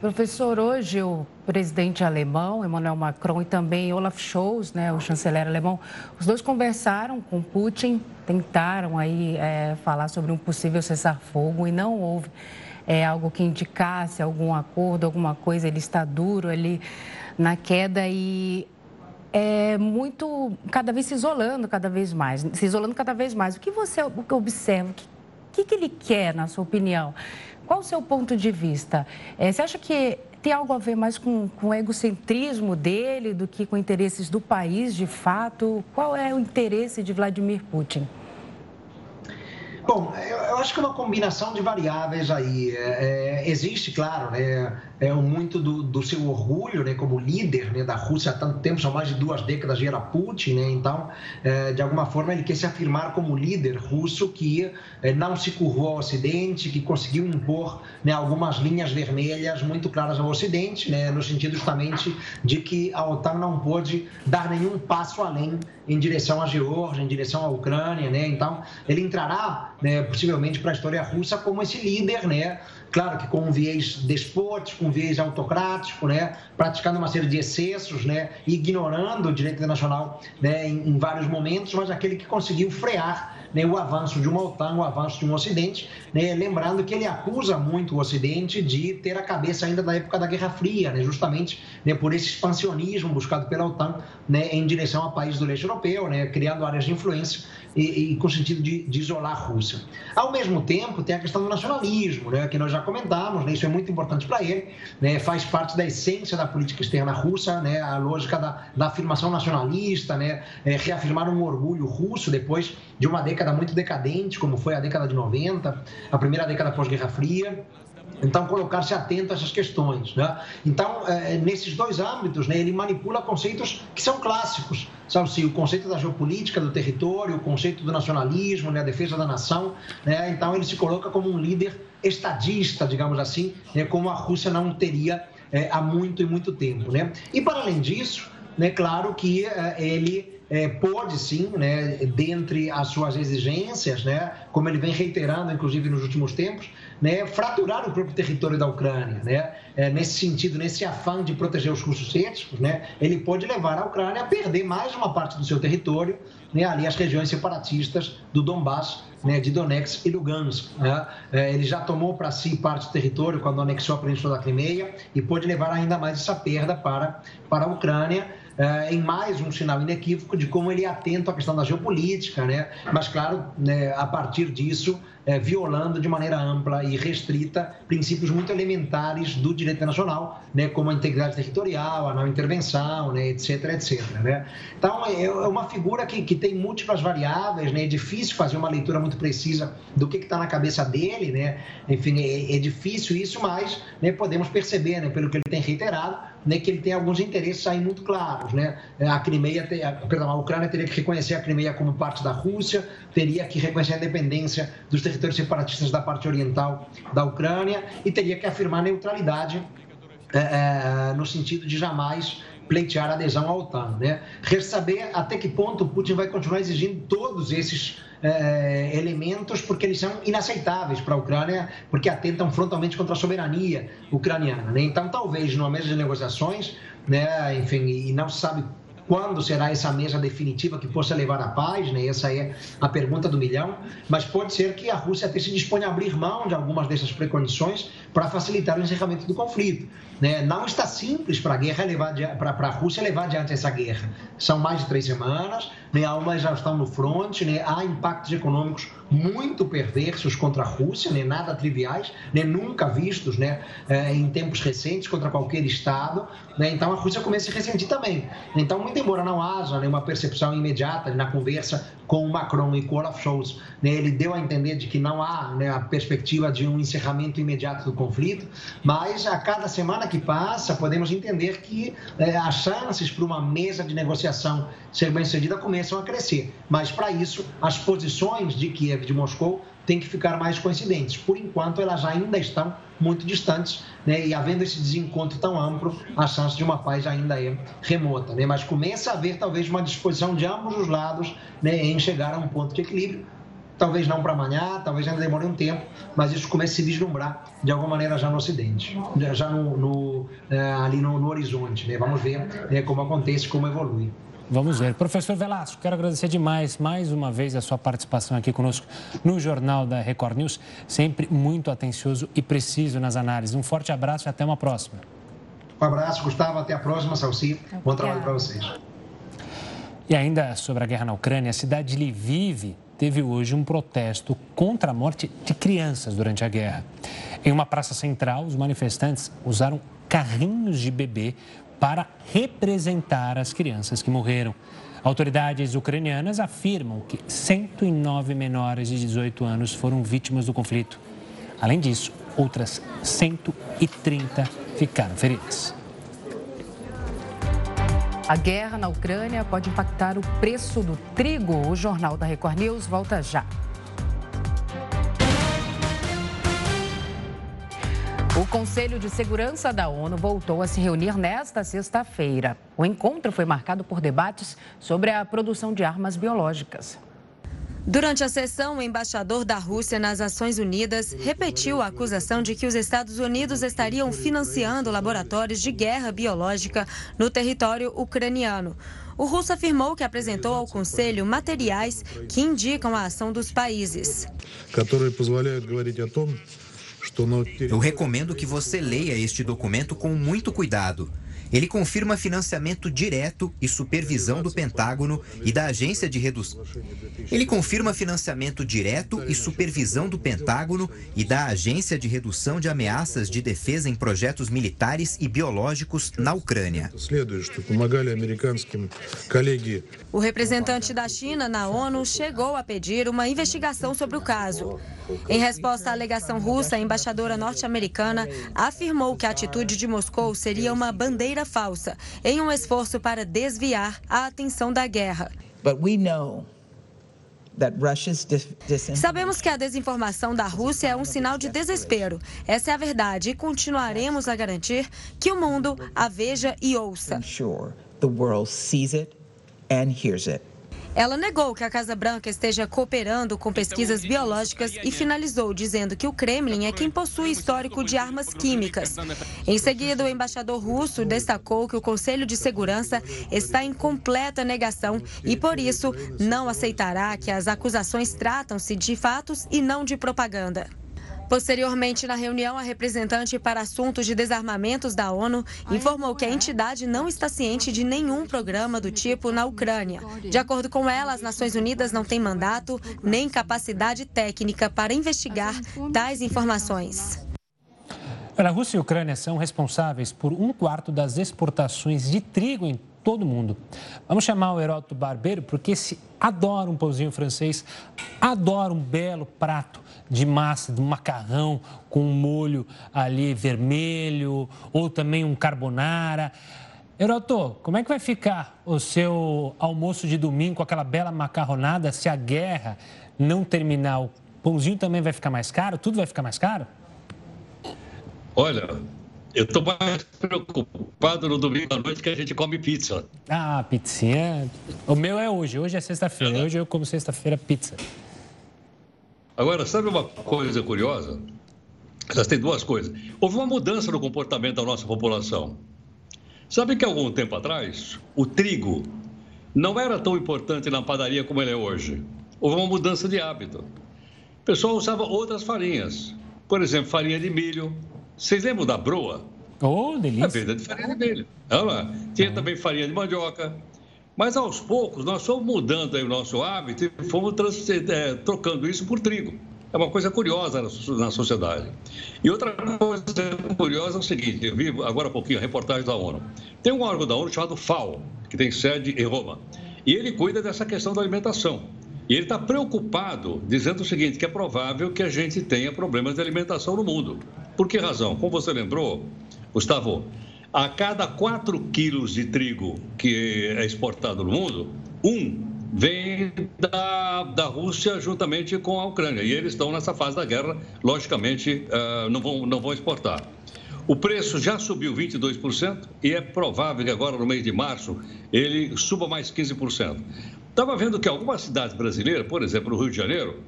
Professor, hoje o presidente alemão, Emmanuel Macron, e também Olaf Scholz, né, o chanceler alemão, os dois conversaram com Putin, tentaram aí é, falar sobre um possível cessar-fogo e não houve é, algo que indicasse algum acordo, alguma coisa. Ele está duro ali na queda e é muito, cada vez se isolando cada vez mais, se isolando cada vez mais. O que você observa? O que, que, que ele quer, na sua opinião? Qual o seu ponto de vista? É, você acha que tem algo a ver mais com, com o egocentrismo dele do que com interesses do país, de fato? Qual é o interesse de Vladimir Putin? Bom, eu, acho que é uma combinação de variáveis aí. É, é, existe, claro, né, é, muito do, do, seu orgulho né, como líder né, da Rússia há tanto tempo, são mais de duas décadas era Putin, né, então, é, de alguma forma, ele quer se afirmar como líder russo que é, não se curvou ao Ocidente, que conseguiu impor né, algumas linhas vermelhas muito claras ao Ocidente, né, no sentido justamente de que a OTAN não pôde dar nenhum passo além em direção à Geórgia, em direção à Ucrânia, né, então ele entrará né, possivelmente para a história russa como esse líder, né, claro que com um viés despótico, um viés autocrático, né, praticando uma série de excessos, né, ignorando o direito internacional né, em, em vários momentos, mas aquele que conseguiu frear né, o avanço de uma OTAN, o avanço de um Ocidente, né, lembrando que ele acusa muito o Ocidente de ter a cabeça ainda da época da Guerra Fria, né, justamente né, por esse expansionismo buscado pela OTAN em direção a países do leste europeu, criando áreas de influência e, e com o sentido de, de isolar a Rússia. Ao mesmo tempo, tem a questão do nacionalismo, né, que nós já comentamos, né, isso é muito importante para ele, né, faz parte da essência da política externa russa, né, a lógica da, da afirmação nacionalista, né, é, reafirmar um orgulho russo depois de uma década muito decadente, como foi a década de 90, a primeira década pós-Guerra Fria. Então, colocar-se atento a essas questões. Né? Então, é, nesses dois âmbitos, né, ele manipula conceitos que são clássicos. Sabe, assim, o conceito da geopolítica do território, o conceito do nacionalismo, né, a defesa da nação. Né? Então, ele se coloca como um líder estadista, digamos assim, né, como a Rússia não teria é, há muito e muito tempo. Né? E, para além disso, né, claro que é, ele é, pode sim, né, dentre as suas exigências, né, como ele vem reiterando, inclusive nos últimos tempos, né, fraturar o próprio território da Ucrânia. Né? É, nesse sentido, nesse afã de proteger os russos étnicos, né, ele pode levar a Ucrânia a perder mais uma parte do seu território, né, ali as regiões separatistas do Donbass, né, de Donetsk e Lugansk. Né? É, ele já tomou para si parte do território quando anexou a Península da Crimeia e pode levar ainda mais essa perda para, para a Ucrânia. É, em mais um sinal inequívoco de como ele é atento à questão da geopolítica, né? mas, claro, né, a partir disso, é, violando de maneira ampla e restrita princípios muito elementares do direito internacional, né, como a integridade territorial, a não intervenção, né, etc, etc. Né? Então, é, é uma figura que, que tem múltiplas variáveis, né, é difícil fazer uma leitura muito precisa do que está na cabeça dele, né? enfim, é, é difícil isso, mas né, podemos perceber, né, pelo que ele tem reiterado, né, que ele tem alguns interesses aí muito claros. Né? A Crimeia, a, perdão, a Ucrânia teria que reconhecer a Crimeia como parte da Rússia, teria que reconhecer a independência dos territórios territórios separatistas da parte oriental da Ucrânia e teria que afirmar neutralidade é, é, no sentido de jamais pleitear adesão à OTAN. Né? Resta saber até que ponto Putin vai continuar exigindo todos esses é, elementos, porque eles são inaceitáveis para a Ucrânia, porque atentam frontalmente contra a soberania ucraniana. Né? Então, talvez numa mesa de negociações, né, enfim, e não se sabe quando será essa mesa definitiva que possa levar à paz? Né? Essa é a pergunta do milhão. Mas pode ser que a Rússia até se disponha a abrir mão de algumas dessas precondições para facilitar o encerramento do conflito. Né? Não está simples para a guerra levar para a Rússia levar adiante essa guerra. São mais de três semanas, né? há uma exaustão no fronte, né? há impactos econômicos muito perversos contra a Rússia, né? nada triviais, né? nunca vistos né? É, em tempos recentes contra qualquer Estado. Né? Então a Rússia começa a se ressentir também. Então, muito embora não haja né, uma percepção imediata na conversa com o Macron e com o Olaf Scholz, né, ele deu a entender de que não há né, a perspectiva de um encerramento imediato do conflito, mas a cada semana que passa podemos entender que é, as chances para uma mesa de negociação ser bem sucedida começam a crescer. Mas para isso, as posições de Kiev de Moscou têm que ficar mais coincidentes. Por enquanto, elas ainda estão muito distantes, né? e havendo esse desencontro tão amplo, a chance de uma paz ainda é remota. Né? Mas começa a haver talvez uma disposição de ambos os lados né? em chegar a um ponto de equilíbrio. Talvez não para amanhã, talvez ainda demore um tempo, mas isso começa a se vislumbrar de alguma maneira já no Ocidente, já no, no é, ali no, no, horizonte. Né? Vamos ver né, como acontece, como evolui. Vamos ver. Professor Velasco, quero agradecer demais mais uma vez a sua participação aqui conosco no Jornal da Record News, sempre muito atencioso e preciso nas análises. Um forte abraço e até uma próxima. Um abraço, Gustavo. Até a próxima, Salsi. Bom trabalho para vocês. E ainda sobre a guerra na Ucrânia, a cidade de Lviv teve hoje um protesto contra a morte de crianças durante a guerra. Em uma praça central, os manifestantes usaram carrinhos de bebê para representar as crianças que morreram. Autoridades ucranianas afirmam que 109 menores de 18 anos foram vítimas do conflito. Além disso, outras 130 ficaram feridas. A guerra na Ucrânia pode impactar o preço do trigo. O Jornal da Record News volta já. O Conselho de Segurança da ONU voltou a se reunir nesta sexta-feira. O encontro foi marcado por debates sobre a produção de armas biológicas. Durante a sessão, o embaixador da Rússia nas Nações Unidas repetiu a acusação de que os Estados Unidos estariam financiando laboratórios de guerra biológica no território ucraniano. O russo afirmou que apresentou ao Conselho materiais que indicam a ação dos países. Eu recomendo que você leia este documento com muito cuidado. Ele confirma financiamento direto e supervisão do Pentágono e da Agência de Redução. Ele confirma financiamento direto e supervisão do Pentágono e da Agência de Redução de Ameaças de Defesa em projetos militares e biológicos na Ucrânia. O representante da China na ONU chegou a pedir uma investigação sobre o caso. Em resposta à alegação russa, a embaixadora norte-americana afirmou que a atitude de Moscou seria uma bandeira falsa, em um esforço para desviar a atenção da guerra. Sabemos que a desinformação da Rússia é um sinal de desespero. Essa é a verdade e continuaremos a garantir que o mundo a veja e ouça. Ela negou que a Casa Branca esteja cooperando com pesquisas biológicas e finalizou dizendo que o Kremlin é quem possui histórico de armas químicas. Em seguida, o embaixador russo destacou que o Conselho de Segurança está em completa negação e, por isso, não aceitará que as acusações tratam-se de fatos e não de propaganda. Posteriormente, na reunião, a representante para assuntos de desarmamentos da ONU informou que a entidade não está ciente de nenhum programa do tipo na Ucrânia. De acordo com ela, as Nações Unidas não têm mandato nem capacidade técnica para investigar tais informações. A Rússia e a Ucrânia são responsáveis por um quarto das exportações de trigo em todo mundo. Vamos chamar o Heródoto Barbeiro, porque esse adora um pãozinho francês, adora um belo prato de massa, de macarrão com um molho ali vermelho, ou também um carbonara. Heroto, como é que vai ficar o seu almoço de domingo com aquela bela macarronada se a guerra não terminar? O pãozinho também vai ficar mais caro? Tudo vai ficar mais caro? Olha, eu estou mais preocupado no domingo à noite que a gente come pizza. Ah, pizzinha. O meu é hoje. Hoje é sexta-feira. Hoje eu como sexta-feira pizza. Agora, sabe uma coisa curiosa? Elas têm duas coisas. Houve uma mudança no comportamento da nossa população. Sabe que algum tempo atrás, o trigo não era tão importante na padaria como ele é hoje. Houve uma mudança de hábito. O pessoal usava outras farinhas. Por exemplo, farinha de milho, vocês lembram da broa? Oh, delícia. A venda de farinha de milho. Tinha uhum. também farinha de mandioca. Mas aos poucos nós fomos mudando o nosso hábito e fomos é, trocando isso por trigo. É uma coisa curiosa na sociedade. E outra coisa curiosa é o seguinte: eu vi agora há pouquinho a reportagem da ONU. Tem um órgão da ONU chamado FAO, que tem sede em Roma. E ele cuida dessa questão da alimentação. E ele está preocupado, dizendo o seguinte: que é provável que a gente tenha problemas de alimentação no mundo. Por que razão? Como você lembrou, Gustavo, a cada 4 quilos de trigo que é exportado no mundo, um vem da, da Rússia juntamente com a Ucrânia. E eles estão nessa fase da guerra, logicamente, uh, não, vão, não vão exportar. O preço já subiu 22% e é provável que agora, no mês de março, ele suba mais 15%. Estava vendo que algumas cidades brasileiras, por exemplo, no Rio de Janeiro,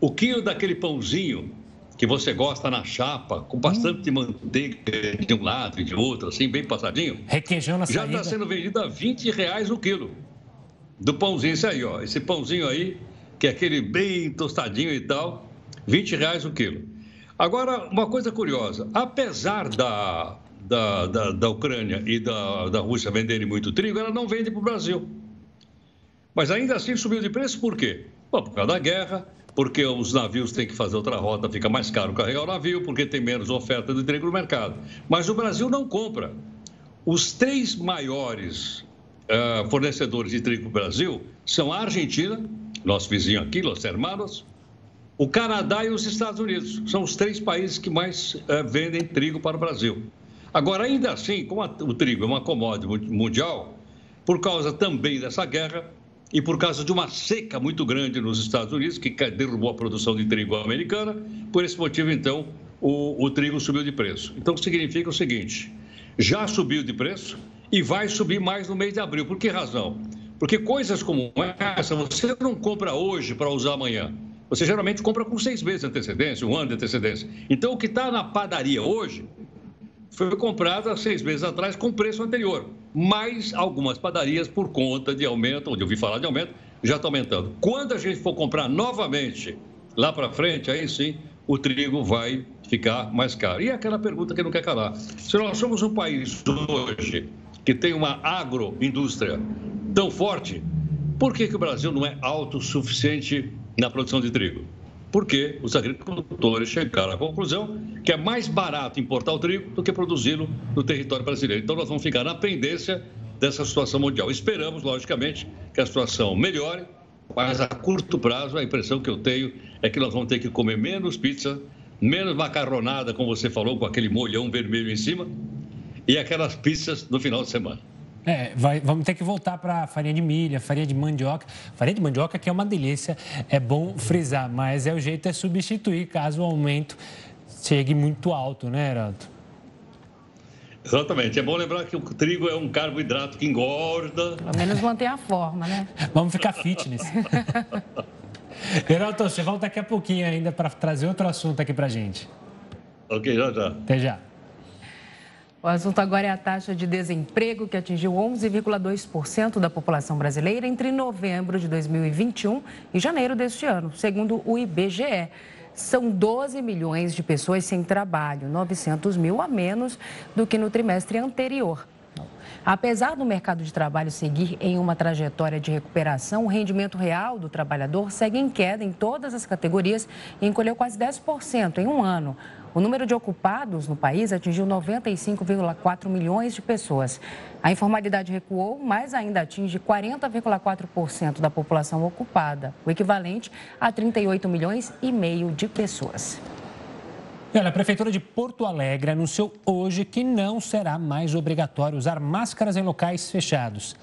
o quilo daquele pãozinho que você gosta na chapa, com bastante hum. manteiga de um lado e de outro, assim, bem passadinho. Requeijão na Já está sendo vendido a 20 reais o quilo. Do pãozinho, esse aí, ó. Esse pãozinho aí, que é aquele bem tostadinho e tal, 20 reais o quilo. Agora, uma coisa curiosa, apesar da, da, da, da Ucrânia e da, da Rússia venderem muito trigo, ela não vende para o Brasil. Mas ainda assim subiu de preço por quê? Bom, por causa da guerra, porque os navios têm que fazer outra rota, fica mais caro carregar o navio, porque tem menos oferta de trigo no mercado. Mas o Brasil não compra. Os três maiores uh, fornecedores de trigo para o Brasil são a Argentina, nosso vizinho aqui, Los Hermanos, o Canadá e os Estados Unidos. São os três países que mais uh, vendem trigo para o Brasil. Agora, ainda assim, como a, o trigo é uma commodity mundial, por causa também dessa guerra, e por causa de uma seca muito grande nos Estados Unidos, que derrubou a produção de trigo americana, por esse motivo, então, o, o trigo subiu de preço. Então, significa o seguinte: já subiu de preço e vai subir mais no mês de abril. Por que razão? Porque coisas como essa você não compra hoje para usar amanhã. Você geralmente compra com seis meses de antecedência, um ano de antecedência. Então, o que está na padaria hoje foi comprado há seis meses atrás com preço anterior. Mas algumas padarias, por conta de aumento, onde eu ouvi falar de aumento, já está aumentando. Quando a gente for comprar novamente lá para frente, aí sim o trigo vai ficar mais caro. E é aquela pergunta que não quer calar. Se nós somos um país hoje que tem uma agroindústria tão forte, por que, que o Brasil não é autossuficiente na produção de trigo? Porque os agricultores chegaram à conclusão que é mais barato importar o trigo do que produzi-lo no território brasileiro. Então, nós vamos ficar na pendência dessa situação mundial. Esperamos, logicamente, que a situação melhore, mas a curto prazo, a impressão que eu tenho é que nós vamos ter que comer menos pizza, menos macarronada, como você falou, com aquele molhão vermelho em cima, e aquelas pizzas no final de semana. É, vai, vamos ter que voltar para farinha de milha, farinha de mandioca. Farinha de mandioca que é uma delícia, é bom frisar, mas é o jeito é substituir caso o aumento chegue muito alto, né, Heraldo? Exatamente. É bom lembrar que o trigo é um carboidrato que engorda. Pelo menos mantém a forma, né? Vamos ficar fitness. Heraldo, você volta daqui a pouquinho ainda para trazer outro assunto aqui para gente. Ok, já já. Até já. O assunto agora é a taxa de desemprego, que atingiu 11,2% da população brasileira entre novembro de 2021 e janeiro deste ano, segundo o IBGE. São 12 milhões de pessoas sem trabalho, 900 mil a menos do que no trimestre anterior. Apesar do mercado de trabalho seguir em uma trajetória de recuperação, o rendimento real do trabalhador segue em queda em todas as categorias e encolheu quase 10% em um ano. O número de ocupados no país atingiu 95,4 milhões de pessoas. A informalidade recuou, mas ainda atinge 40,4% da população ocupada, o equivalente a 38 milhões e meio de pessoas. Olha, a Prefeitura de Porto Alegre anunciou hoje que não será mais obrigatório usar máscaras em locais fechados.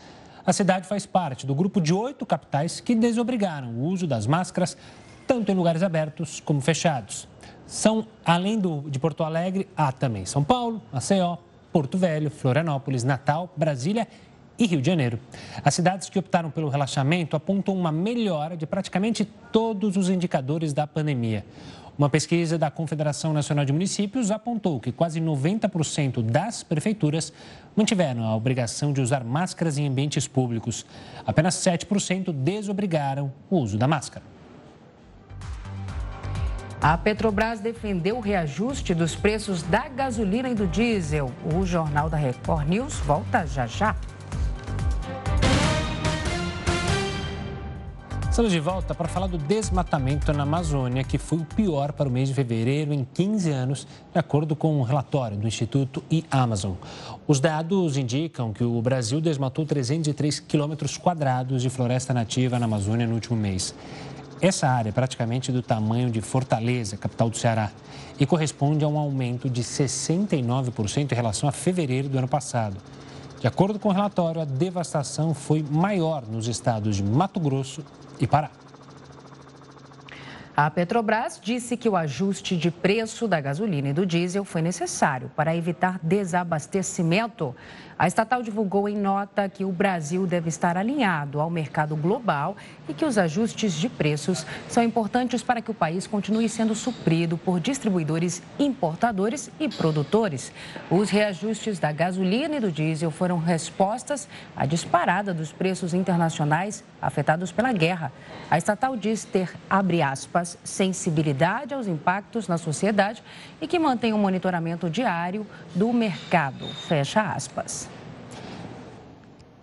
A cidade faz parte do grupo de oito capitais que desobrigaram o uso das máscaras, tanto em lugares abertos como fechados. São, além do, de Porto Alegre, há também São Paulo, Maceió, Porto Velho, Florianópolis, Natal, Brasília e Rio de Janeiro. As cidades que optaram pelo relaxamento apontam uma melhora de praticamente todos os indicadores da pandemia. Uma pesquisa da Confederação Nacional de Municípios apontou que quase 90% das prefeituras mantiveram a obrigação de usar máscaras em ambientes públicos. Apenas 7% desobrigaram o uso da máscara. A Petrobras defendeu o reajuste dos preços da gasolina e do diesel. O Jornal da Record News volta já já. Estamos de volta para falar do desmatamento na Amazônia, que foi o pior para o mês de fevereiro em 15 anos, de acordo com um relatório do Instituto e Amazon. Os dados indicam que o Brasil desmatou 303 quilômetros quadrados de floresta nativa na Amazônia no último mês. Essa área é praticamente do tamanho de Fortaleza, capital do Ceará, e corresponde a um aumento de 69% em relação a fevereiro do ano passado. De acordo com o relatório, a devastação foi maior nos estados de Mato Grosso e Pará. A Petrobras disse que o ajuste de preço da gasolina e do diesel foi necessário para evitar desabastecimento. A estatal divulgou em nota que o Brasil deve estar alinhado ao mercado global e que os ajustes de preços são importantes para que o país continue sendo suprido por distribuidores, importadores e produtores. Os reajustes da gasolina e do diesel foram respostas à disparada dos preços internacionais afetados pela guerra. A estatal diz ter, abre aspas, sensibilidade aos impactos na sociedade e que mantém um monitoramento diário do mercado, fecha aspas.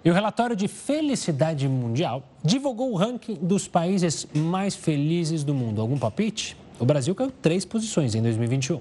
E o relatório de felicidade mundial divulgou o ranking dos países mais felizes do mundo. Algum palpite? O Brasil caiu três posições em 2021.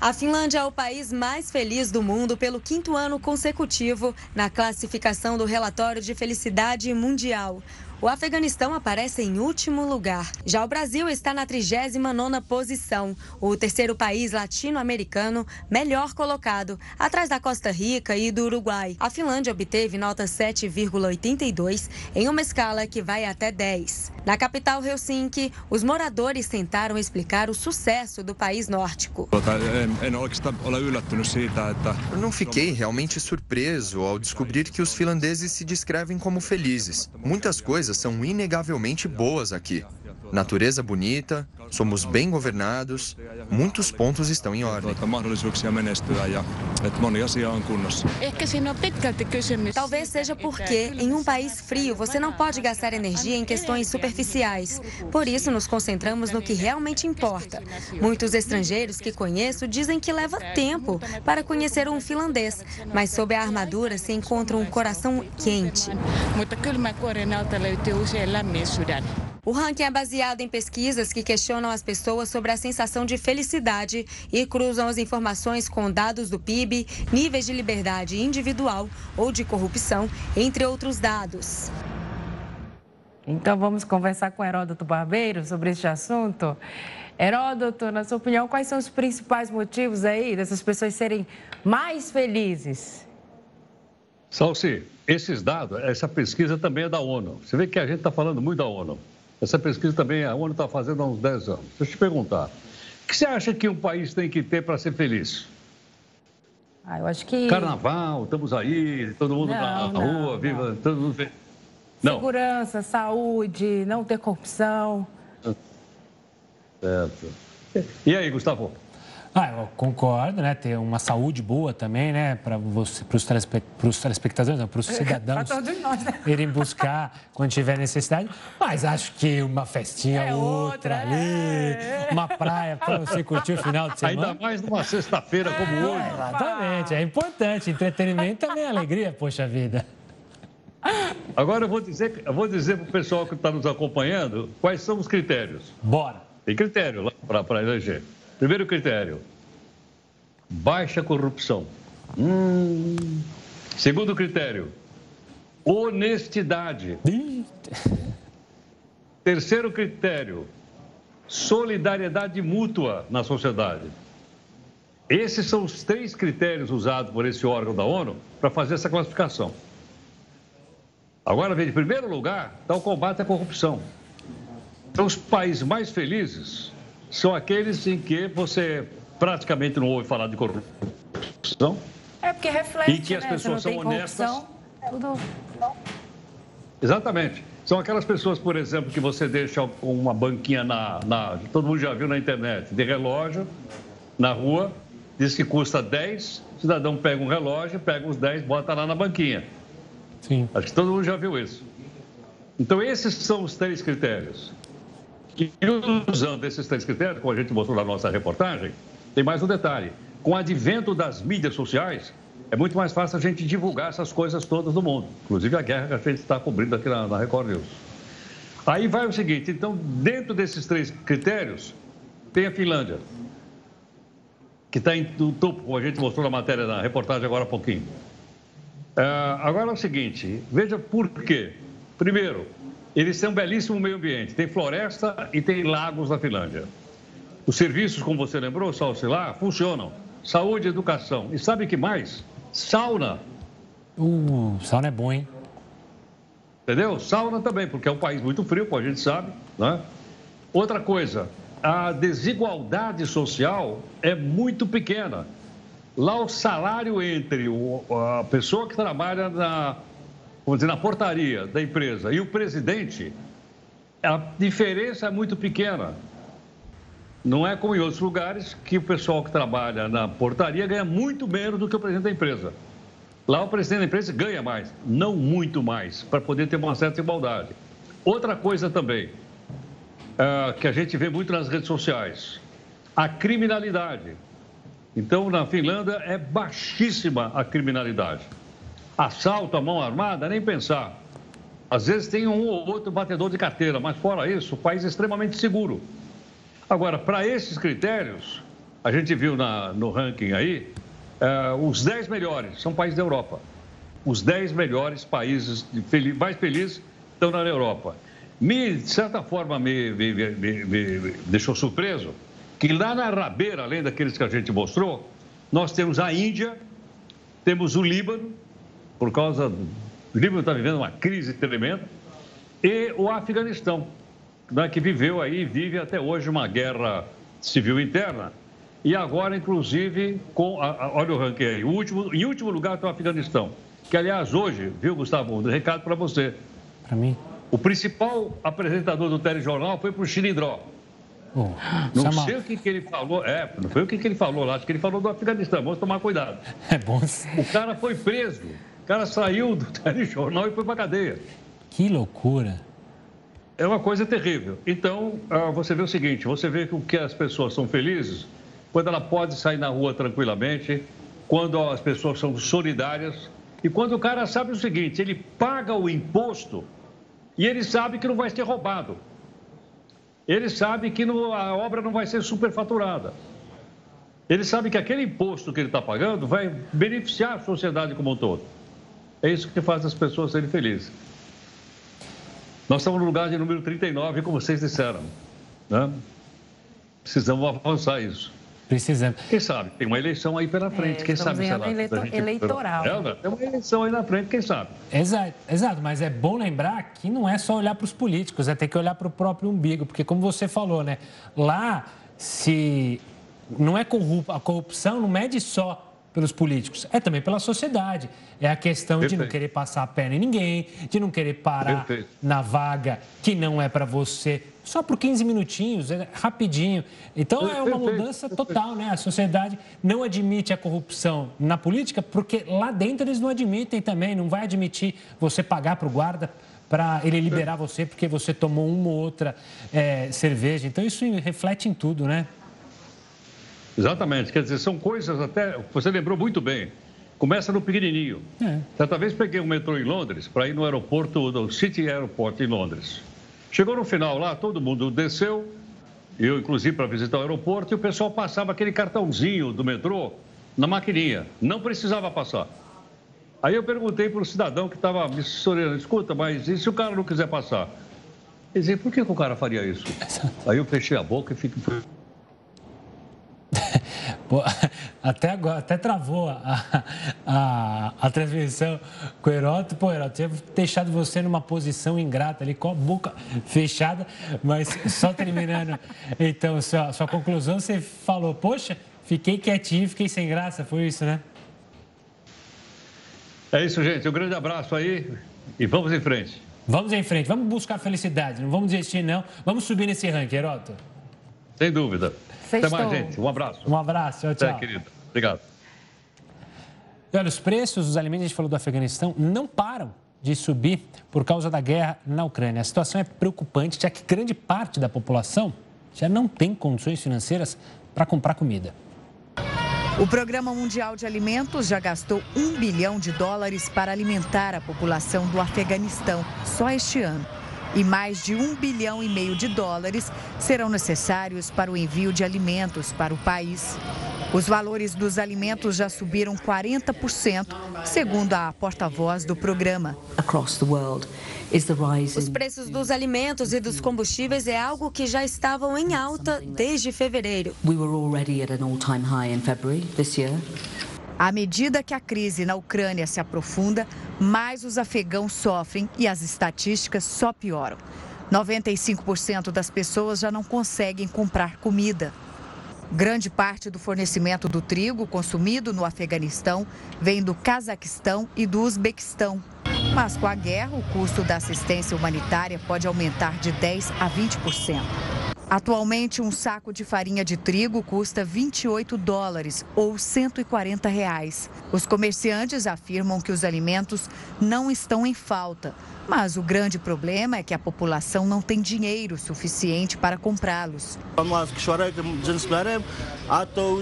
A Finlândia é o país mais feliz do mundo pelo quinto ano consecutivo na classificação do relatório de felicidade mundial. O Afeganistão aparece em último lugar. Já o Brasil está na 39ª posição, o terceiro país latino-americano melhor colocado, atrás da Costa Rica e do Uruguai. A Finlândia obteve nota 7,82 em uma escala que vai até 10. Na capital Helsinki, os moradores tentaram explicar o sucesso do país nórdico. Eu não fiquei realmente surpreso ao descobrir que os finlandeses se descrevem como felizes. Muitas coisas coisas são inegavelmente boas aqui. Natureza bonita, somos bem governados, muitos pontos estão em ordem. Talvez seja porque, em um país frio, você não pode gastar energia em questões superficiais. Por isso, nos concentramos no que realmente importa. Muitos estrangeiros que conheço dizem que leva tempo para conhecer um finlandês, mas sob a armadura se encontra um coração quente. O ranking é baseado em pesquisas que questionam as pessoas sobre a sensação de felicidade e cruzam as informações com dados do PIB, níveis de liberdade individual ou de corrupção, entre outros dados. Então vamos conversar com Heródoto Barbeiro sobre este assunto. Heródoto, na sua opinião, quais são os principais motivos aí dessas pessoas serem mais felizes? Salsi, esses dados, essa pesquisa também é da ONU. Você vê que a gente está falando muito da ONU. Essa pesquisa também a ONU está fazendo há uns 10 anos. Deixa eu te perguntar. O que você acha que um país tem que ter para ser feliz? Ah, eu acho que. Carnaval, estamos aí, todo mundo não, na, não, rua, viva, todo mundo. Não. Segurança, saúde, não ter corrupção. Certo. E aí, Gustavo? Ah, eu concordo, né? Ter uma saúde boa também, né? Para os telespe... telespectadores, para os cidadãos nós, né? irem buscar quando tiver necessidade. Mas acho que uma festinha é outra, outra ali, é. uma praia para você curtir o final de semana. Ainda mais numa sexta-feira como é, hoje. Exatamente, é importante. Entretenimento também é alegria, poxa vida. Agora eu vou dizer, eu vou dizer para o pessoal que está nos acompanhando quais são os critérios. Bora. Tem critério lá para eleger. Primeiro critério, baixa corrupção. Hum. Segundo critério, honestidade. Terceiro critério, solidariedade mútua na sociedade. Esses são os três critérios usados por esse órgão da ONU para fazer essa classificação. Agora, vem em primeiro lugar, está o combate à corrupção. Então, os países mais felizes são aqueles em que você praticamente não ouve falar de corrupção. É porque reflete, E que as né? pessoas são honestas. Tudo... Exatamente. São aquelas pessoas, por exemplo, que você deixa uma banquinha na, na, Todo mundo já viu na internet, de relógio, na rua, diz que custa 10, o cidadão pega um relógio, pega os 10, bota lá na banquinha. Sim. Acho que todo mundo já viu isso. Então, esses são os três critérios. E usando esses três critérios, como a gente mostrou na nossa reportagem, tem mais um detalhe. Com o advento das mídias sociais, é muito mais fácil a gente divulgar essas coisas todas do mundo, inclusive a guerra que a gente está cobrindo aqui na, Record News. Aí vai o seguinte: então, dentro desses três critérios, tem a Finlândia, que está em topo, como a gente mostrou na matéria, na reportagem agora há pouquinho. É, agora é o seguinte: veja por quê. Primeiro, eles têm um belíssimo meio ambiente. Tem floresta e tem lagos na Finlândia. Os serviços, como você lembrou, lá, funcionam. Saúde educação. E sabe o que mais? Sauna. Uh, sauna é bom, hein? Entendeu? Sauna também, porque é um país muito frio, como a gente sabe. Né? Outra coisa, a desigualdade social é muito pequena. Lá o salário entre a pessoa que trabalha na, vamos dizer, na portaria da empresa e o presidente, a diferença é muito pequena. Não é como em outros lugares que o pessoal que trabalha na portaria ganha muito menos do que o presidente da empresa. Lá o presidente da empresa ganha mais, não muito mais, para poder ter uma certa igualdade. Outra coisa também, uh, que a gente vê muito nas redes sociais, a criminalidade. Então, na Finlândia é baixíssima a criminalidade. Assalto à mão armada, nem pensar. Às vezes tem um ou outro batedor de carteira, mas fora isso, o país é extremamente seguro. Agora, para esses critérios, a gente viu na, no ranking aí, eh, os 10 melhores são países da Europa. Os 10 melhores países mais felizes estão na Europa. Me, de certa forma, me, me, me, me deixou surpreso que lá na rabeira, além daqueles que a gente mostrou, nós temos a Índia, temos o Líbano, por causa. O Líbano está vivendo uma crise tremenda. E o Afeganistão, né, que viveu aí, vive até hoje uma guerra civil interna. E agora, inclusive, com. A, a, olha o ranking aí. O último, em último lugar está o Afeganistão. Que, aliás, hoje, viu, Gustavo? Um recado para você. Para mim. O principal apresentador do telejornal foi para o Chilindró. Oh, não chama... sei o que, que ele falou, é, não foi o que, que ele falou lá, acho que ele falou do Afeganistão, vamos tomar cuidado. É bom. O cara foi preso, cara saiu do telejornal e foi para cadeia. Que loucura. É uma coisa terrível. Então, ah, você vê o seguinte, você vê que as pessoas são felizes quando ela pode sair na rua tranquilamente, quando as pessoas são solidárias e quando o cara sabe o seguinte, ele paga o imposto e ele sabe que não vai ser roubado. Ele sabe que a obra não vai ser superfaturada. Ele sabe que aquele imposto que ele está pagando vai beneficiar a sociedade como um todo. É isso que faz as pessoas serem felizes. Nós estamos no lugar de número 39, como vocês disseram. Né? Precisamos avançar isso. Precisamos. Quem sabe? Tem uma eleição aí pela frente, é, quem sabe? Sei lá, eleito, gente... eleitoral. É, tem uma eleição aí na frente, quem sabe? Exato, exato, mas é bom lembrar que não é só olhar para os políticos, é ter que olhar para o próprio umbigo, porque como você falou, né? Lá, se não é corrupto, a corrupção não mede só pelos políticos, é também pela sociedade. É a questão Perfeito. de não querer passar a perna em ninguém, de não querer parar Perfeito. na vaga que não é para você, só por 15 minutinhos, é rapidinho. Então é uma mudança total, né? A sociedade não admite a corrupção na política porque lá dentro eles não admitem também, não vai admitir você pagar para o guarda para ele liberar você porque você tomou uma ou outra é, cerveja. Então isso reflete em tudo, né? Exatamente. Quer dizer, são coisas até. Você lembrou muito bem. Começa no pequenininho. É. Certa vez peguei um metrô em Londres para ir no aeroporto, do City Airport em Londres. Chegou no final lá, todo mundo desceu, eu inclusive para visitar o aeroporto, e o pessoal passava aquele cartãozinho do metrô na maquininha. Não precisava passar. Aí eu perguntei para o cidadão que estava me assessorando, escuta, mas e se o cara não quiser passar? Ele dizia, por que, que o cara faria isso? Aí eu fechei a boca e fiquei até agora, até travou a, a, a transmissão com o Heroto. Pô, Heroto, tinha deixado você numa posição ingrata ali, com a boca fechada, mas só terminando. Então, sua, sua conclusão, você falou, poxa, fiquei quietinho, fiquei sem graça, foi isso, né? É isso, gente. Um grande abraço aí e vamos em frente. Vamos em frente, vamos buscar felicidade, não vamos desistir, não. Vamos subir nesse ranking, Heroto. Sem dúvida. Sextou. Até mais, gente. Um abraço. Um abraço. Tchau, tchau. Até, querido. Obrigado. E olha, os preços dos alimentos, a gente falou do Afeganistão, não param de subir por causa da guerra na Ucrânia. A situação é preocupante, já que grande parte da população já não tem condições financeiras para comprar comida. O Programa Mundial de Alimentos já gastou um bilhão de dólares para alimentar a população do Afeganistão só este ano e mais de um bilhão e meio de dólares serão necessários para o envio de alimentos para o país. Os valores dos alimentos já subiram 40%, segundo a porta-voz do programa. Os preços dos alimentos e dos combustíveis é algo que já estavam em alta desde fevereiro. À medida que a crise na Ucrânia se aprofunda, mais os afegãos sofrem e as estatísticas só pioram. 95% das pessoas já não conseguem comprar comida. Grande parte do fornecimento do trigo consumido no Afeganistão vem do Cazaquistão e do Uzbequistão. Mas com a guerra, o custo da assistência humanitária pode aumentar de 10 a 20%. Atualmente, um saco de farinha de trigo custa 28 dólares ou 140 reais. Os comerciantes afirmam que os alimentos não estão em falta, mas o grande problema é que a população não tem dinheiro suficiente para comprá-los.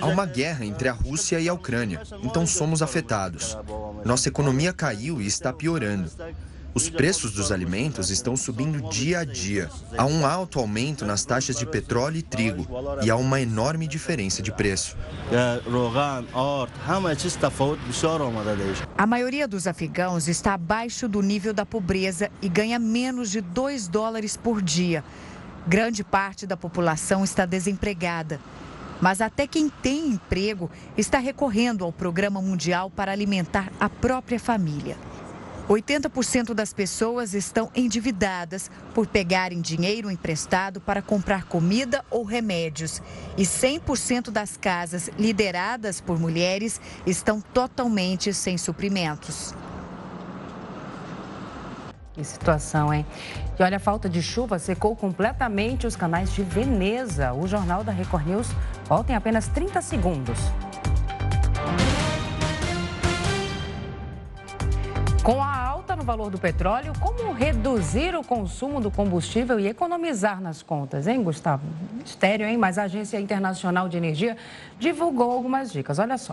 Há uma guerra entre a Rússia e a Ucrânia, então somos afetados. Nossa economia caiu e está piorando. Os preços dos alimentos estão subindo dia a dia. Há um alto aumento nas taxas de petróleo e trigo e há uma enorme diferença de preço. A maioria dos afegãos está abaixo do nível da pobreza e ganha menos de 2 dólares por dia. Grande parte da população está desempregada. Mas até quem tem emprego está recorrendo ao Programa Mundial para alimentar a própria família. 80% das pessoas estão endividadas por pegarem dinheiro emprestado para comprar comida ou remédios. E 100% das casas lideradas por mulheres estão totalmente sem suprimentos. Que situação, hein? E olha, a falta de chuva secou completamente os canais de Veneza. O Jornal da Record News volta em apenas 30 segundos. Com a alta no valor do petróleo, como reduzir o consumo do combustível e economizar nas contas, hein, Gustavo? Mistério, hein? Mas a Agência Internacional de Energia divulgou algumas dicas. Olha só.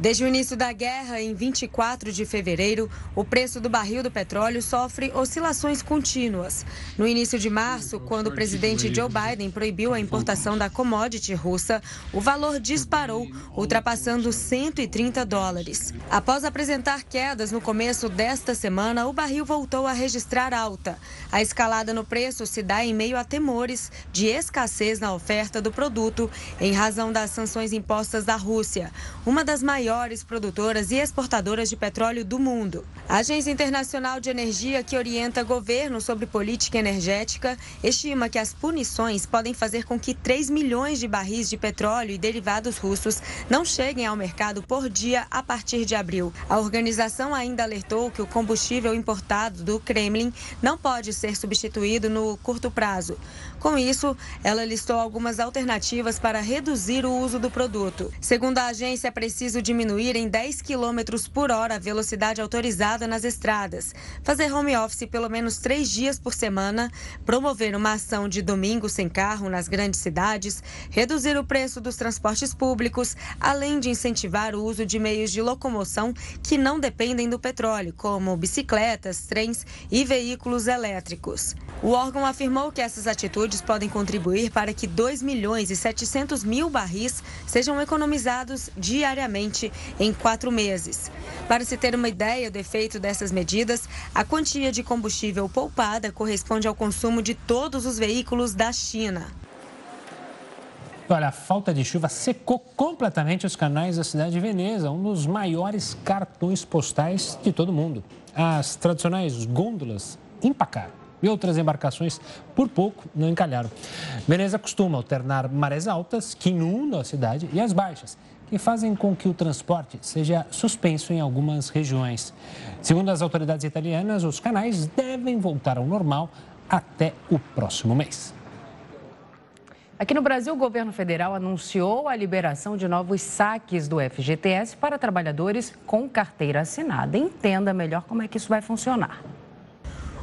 Desde o início da guerra, em 24 de fevereiro, o preço do barril do petróleo sofre oscilações contínuas. No início de março, quando o presidente Joe Biden proibiu a importação da commodity russa, o valor disparou, ultrapassando 130 dólares. Após apresentar quedas no começo desta semana, o barril voltou a registrar alta. A escalada no preço se dá em meio a temores de escassez na oferta do produto em razão das sanções impostas da Rússia, uma das maiores maiores produtoras e exportadoras de petróleo do mundo. A Agência Internacional de Energia, que orienta governos sobre política energética, estima que as punições podem fazer com que 3 milhões de barris de petróleo e derivados russos não cheguem ao mercado por dia a partir de abril. A organização ainda alertou que o combustível importado do Kremlin não pode ser substituído no curto prazo. Com isso, ela listou algumas alternativas para reduzir o uso do produto. Segundo a agência, é preciso de diminuir em 10 km por hora a velocidade autorizada nas estradas, fazer home office pelo menos três dias por semana, promover uma ação de domingo sem carro nas grandes cidades, reduzir o preço dos transportes públicos, além de incentivar o uso de meios de locomoção que não dependem do petróleo, como bicicletas, trens e veículos elétricos. O órgão afirmou que essas atitudes podem contribuir para que 2 milhões e 700 mil barris sejam economizados diariamente em quatro meses. Para se ter uma ideia do efeito dessas medidas, a quantia de combustível poupada corresponde ao consumo de todos os veículos da China. Olha, a falta de chuva secou completamente os canais da cidade de Veneza, um dos maiores cartões postais de todo o mundo. As tradicionais gôndolas empacaram e outras embarcações, por pouco, não encalharam. Veneza costuma alternar marés altas, que inundam a cidade, e as baixas, que fazem com que o transporte seja suspenso em algumas regiões. Segundo as autoridades italianas, os canais devem voltar ao normal até o próximo mês. Aqui no Brasil, o governo federal anunciou a liberação de novos saques do FGTS para trabalhadores com carteira assinada. Entenda melhor como é que isso vai funcionar.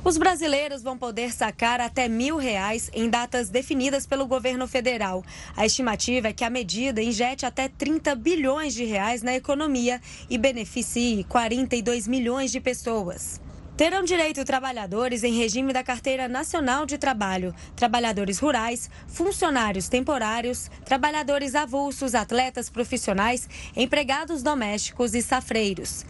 Os brasileiros vão poder sacar até mil reais em datas definidas pelo governo federal. A estimativa é que a medida injete até 30 bilhões de reais na economia e beneficie 42 milhões de pessoas. Terão direito trabalhadores em regime da Carteira Nacional de Trabalho, trabalhadores rurais, funcionários temporários, trabalhadores avulsos, atletas profissionais, empregados domésticos e safreiros.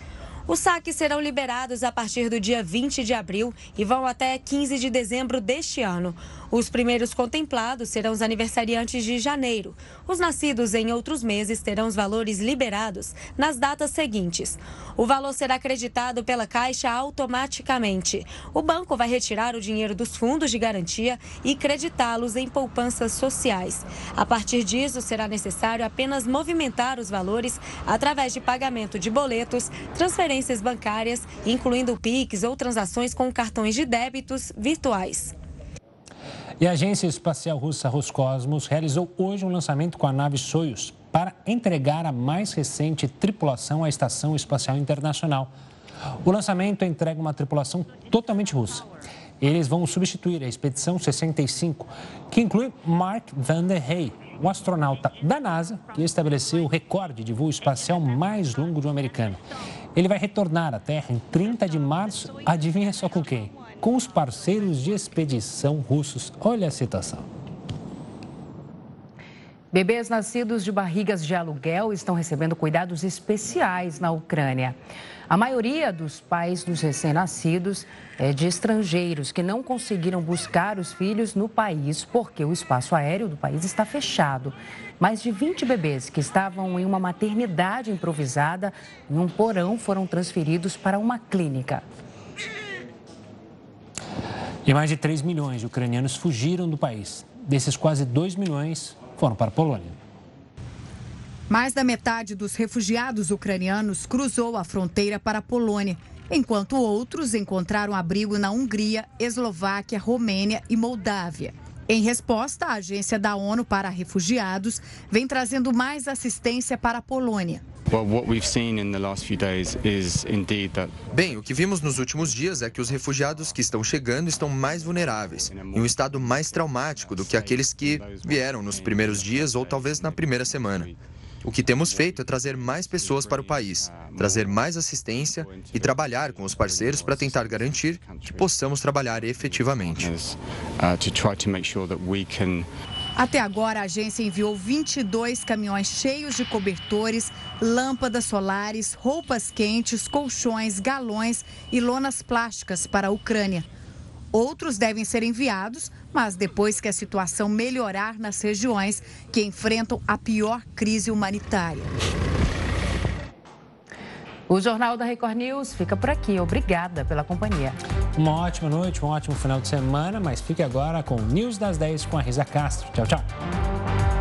Os saques serão liberados a partir do dia 20 de abril e vão até 15 de dezembro deste ano. Os primeiros contemplados serão os aniversariantes de janeiro. Os nascidos em outros meses terão os valores liberados nas datas seguintes. O valor será acreditado pela Caixa automaticamente. O banco vai retirar o dinheiro dos fundos de garantia e creditá-los em poupanças sociais. A partir disso, será necessário apenas movimentar os valores através de pagamento de boletos, transferências bancárias, incluindo PIX ou transações com cartões de débitos virtuais. E a Agência Espacial Russa Roscosmos realizou hoje um lançamento com a nave Soyuz para entregar a mais recente tripulação à Estação Espacial Internacional. O lançamento entrega uma tripulação totalmente russa. Eles vão substituir a Expedição 65, que inclui Mark Van der Hey, um astronauta da NASA que estabeleceu o recorde de voo espacial mais longo de um americano. Ele vai retornar à Terra em 30 de março, adivinha só com quem? com os parceiros de expedição russos. Olha a citação. Bebês nascidos de barrigas de aluguel estão recebendo cuidados especiais na Ucrânia. A maioria dos pais dos recém-nascidos é de estrangeiros que não conseguiram buscar os filhos no país porque o espaço aéreo do país está fechado. Mais de 20 bebês que estavam em uma maternidade improvisada em um porão foram transferidos para uma clínica. E mais de 3 milhões de ucranianos fugiram do país. Desses, quase 2 milhões foram para a Polônia. Mais da metade dos refugiados ucranianos cruzou a fronteira para a Polônia. enquanto outros encontraram abrigo na Hungria, Eslováquia, Romênia e Moldávia. Em resposta, a Agência da ONU para Refugiados vem trazendo mais assistência para a Polônia. Bem, o que vimos nos últimos dias é que os refugiados que estão chegando estão mais vulneráveis, em um estado mais traumático do que aqueles que vieram nos primeiros dias ou talvez na primeira semana. O que temos feito é trazer mais pessoas para o país, trazer mais assistência e trabalhar com os parceiros para tentar garantir que possamos trabalhar efetivamente. Até agora, a agência enviou 22 caminhões cheios de cobertores, lâmpadas solares, roupas quentes, colchões, galões e lonas plásticas para a Ucrânia. Outros devem ser enviados, mas depois que a situação melhorar nas regiões que enfrentam a pior crise humanitária. O Jornal da Record News fica por aqui. Obrigada pela companhia. Uma ótima noite, um ótimo final de semana, mas fique agora com o News das 10 com a Risa Castro. Tchau, tchau.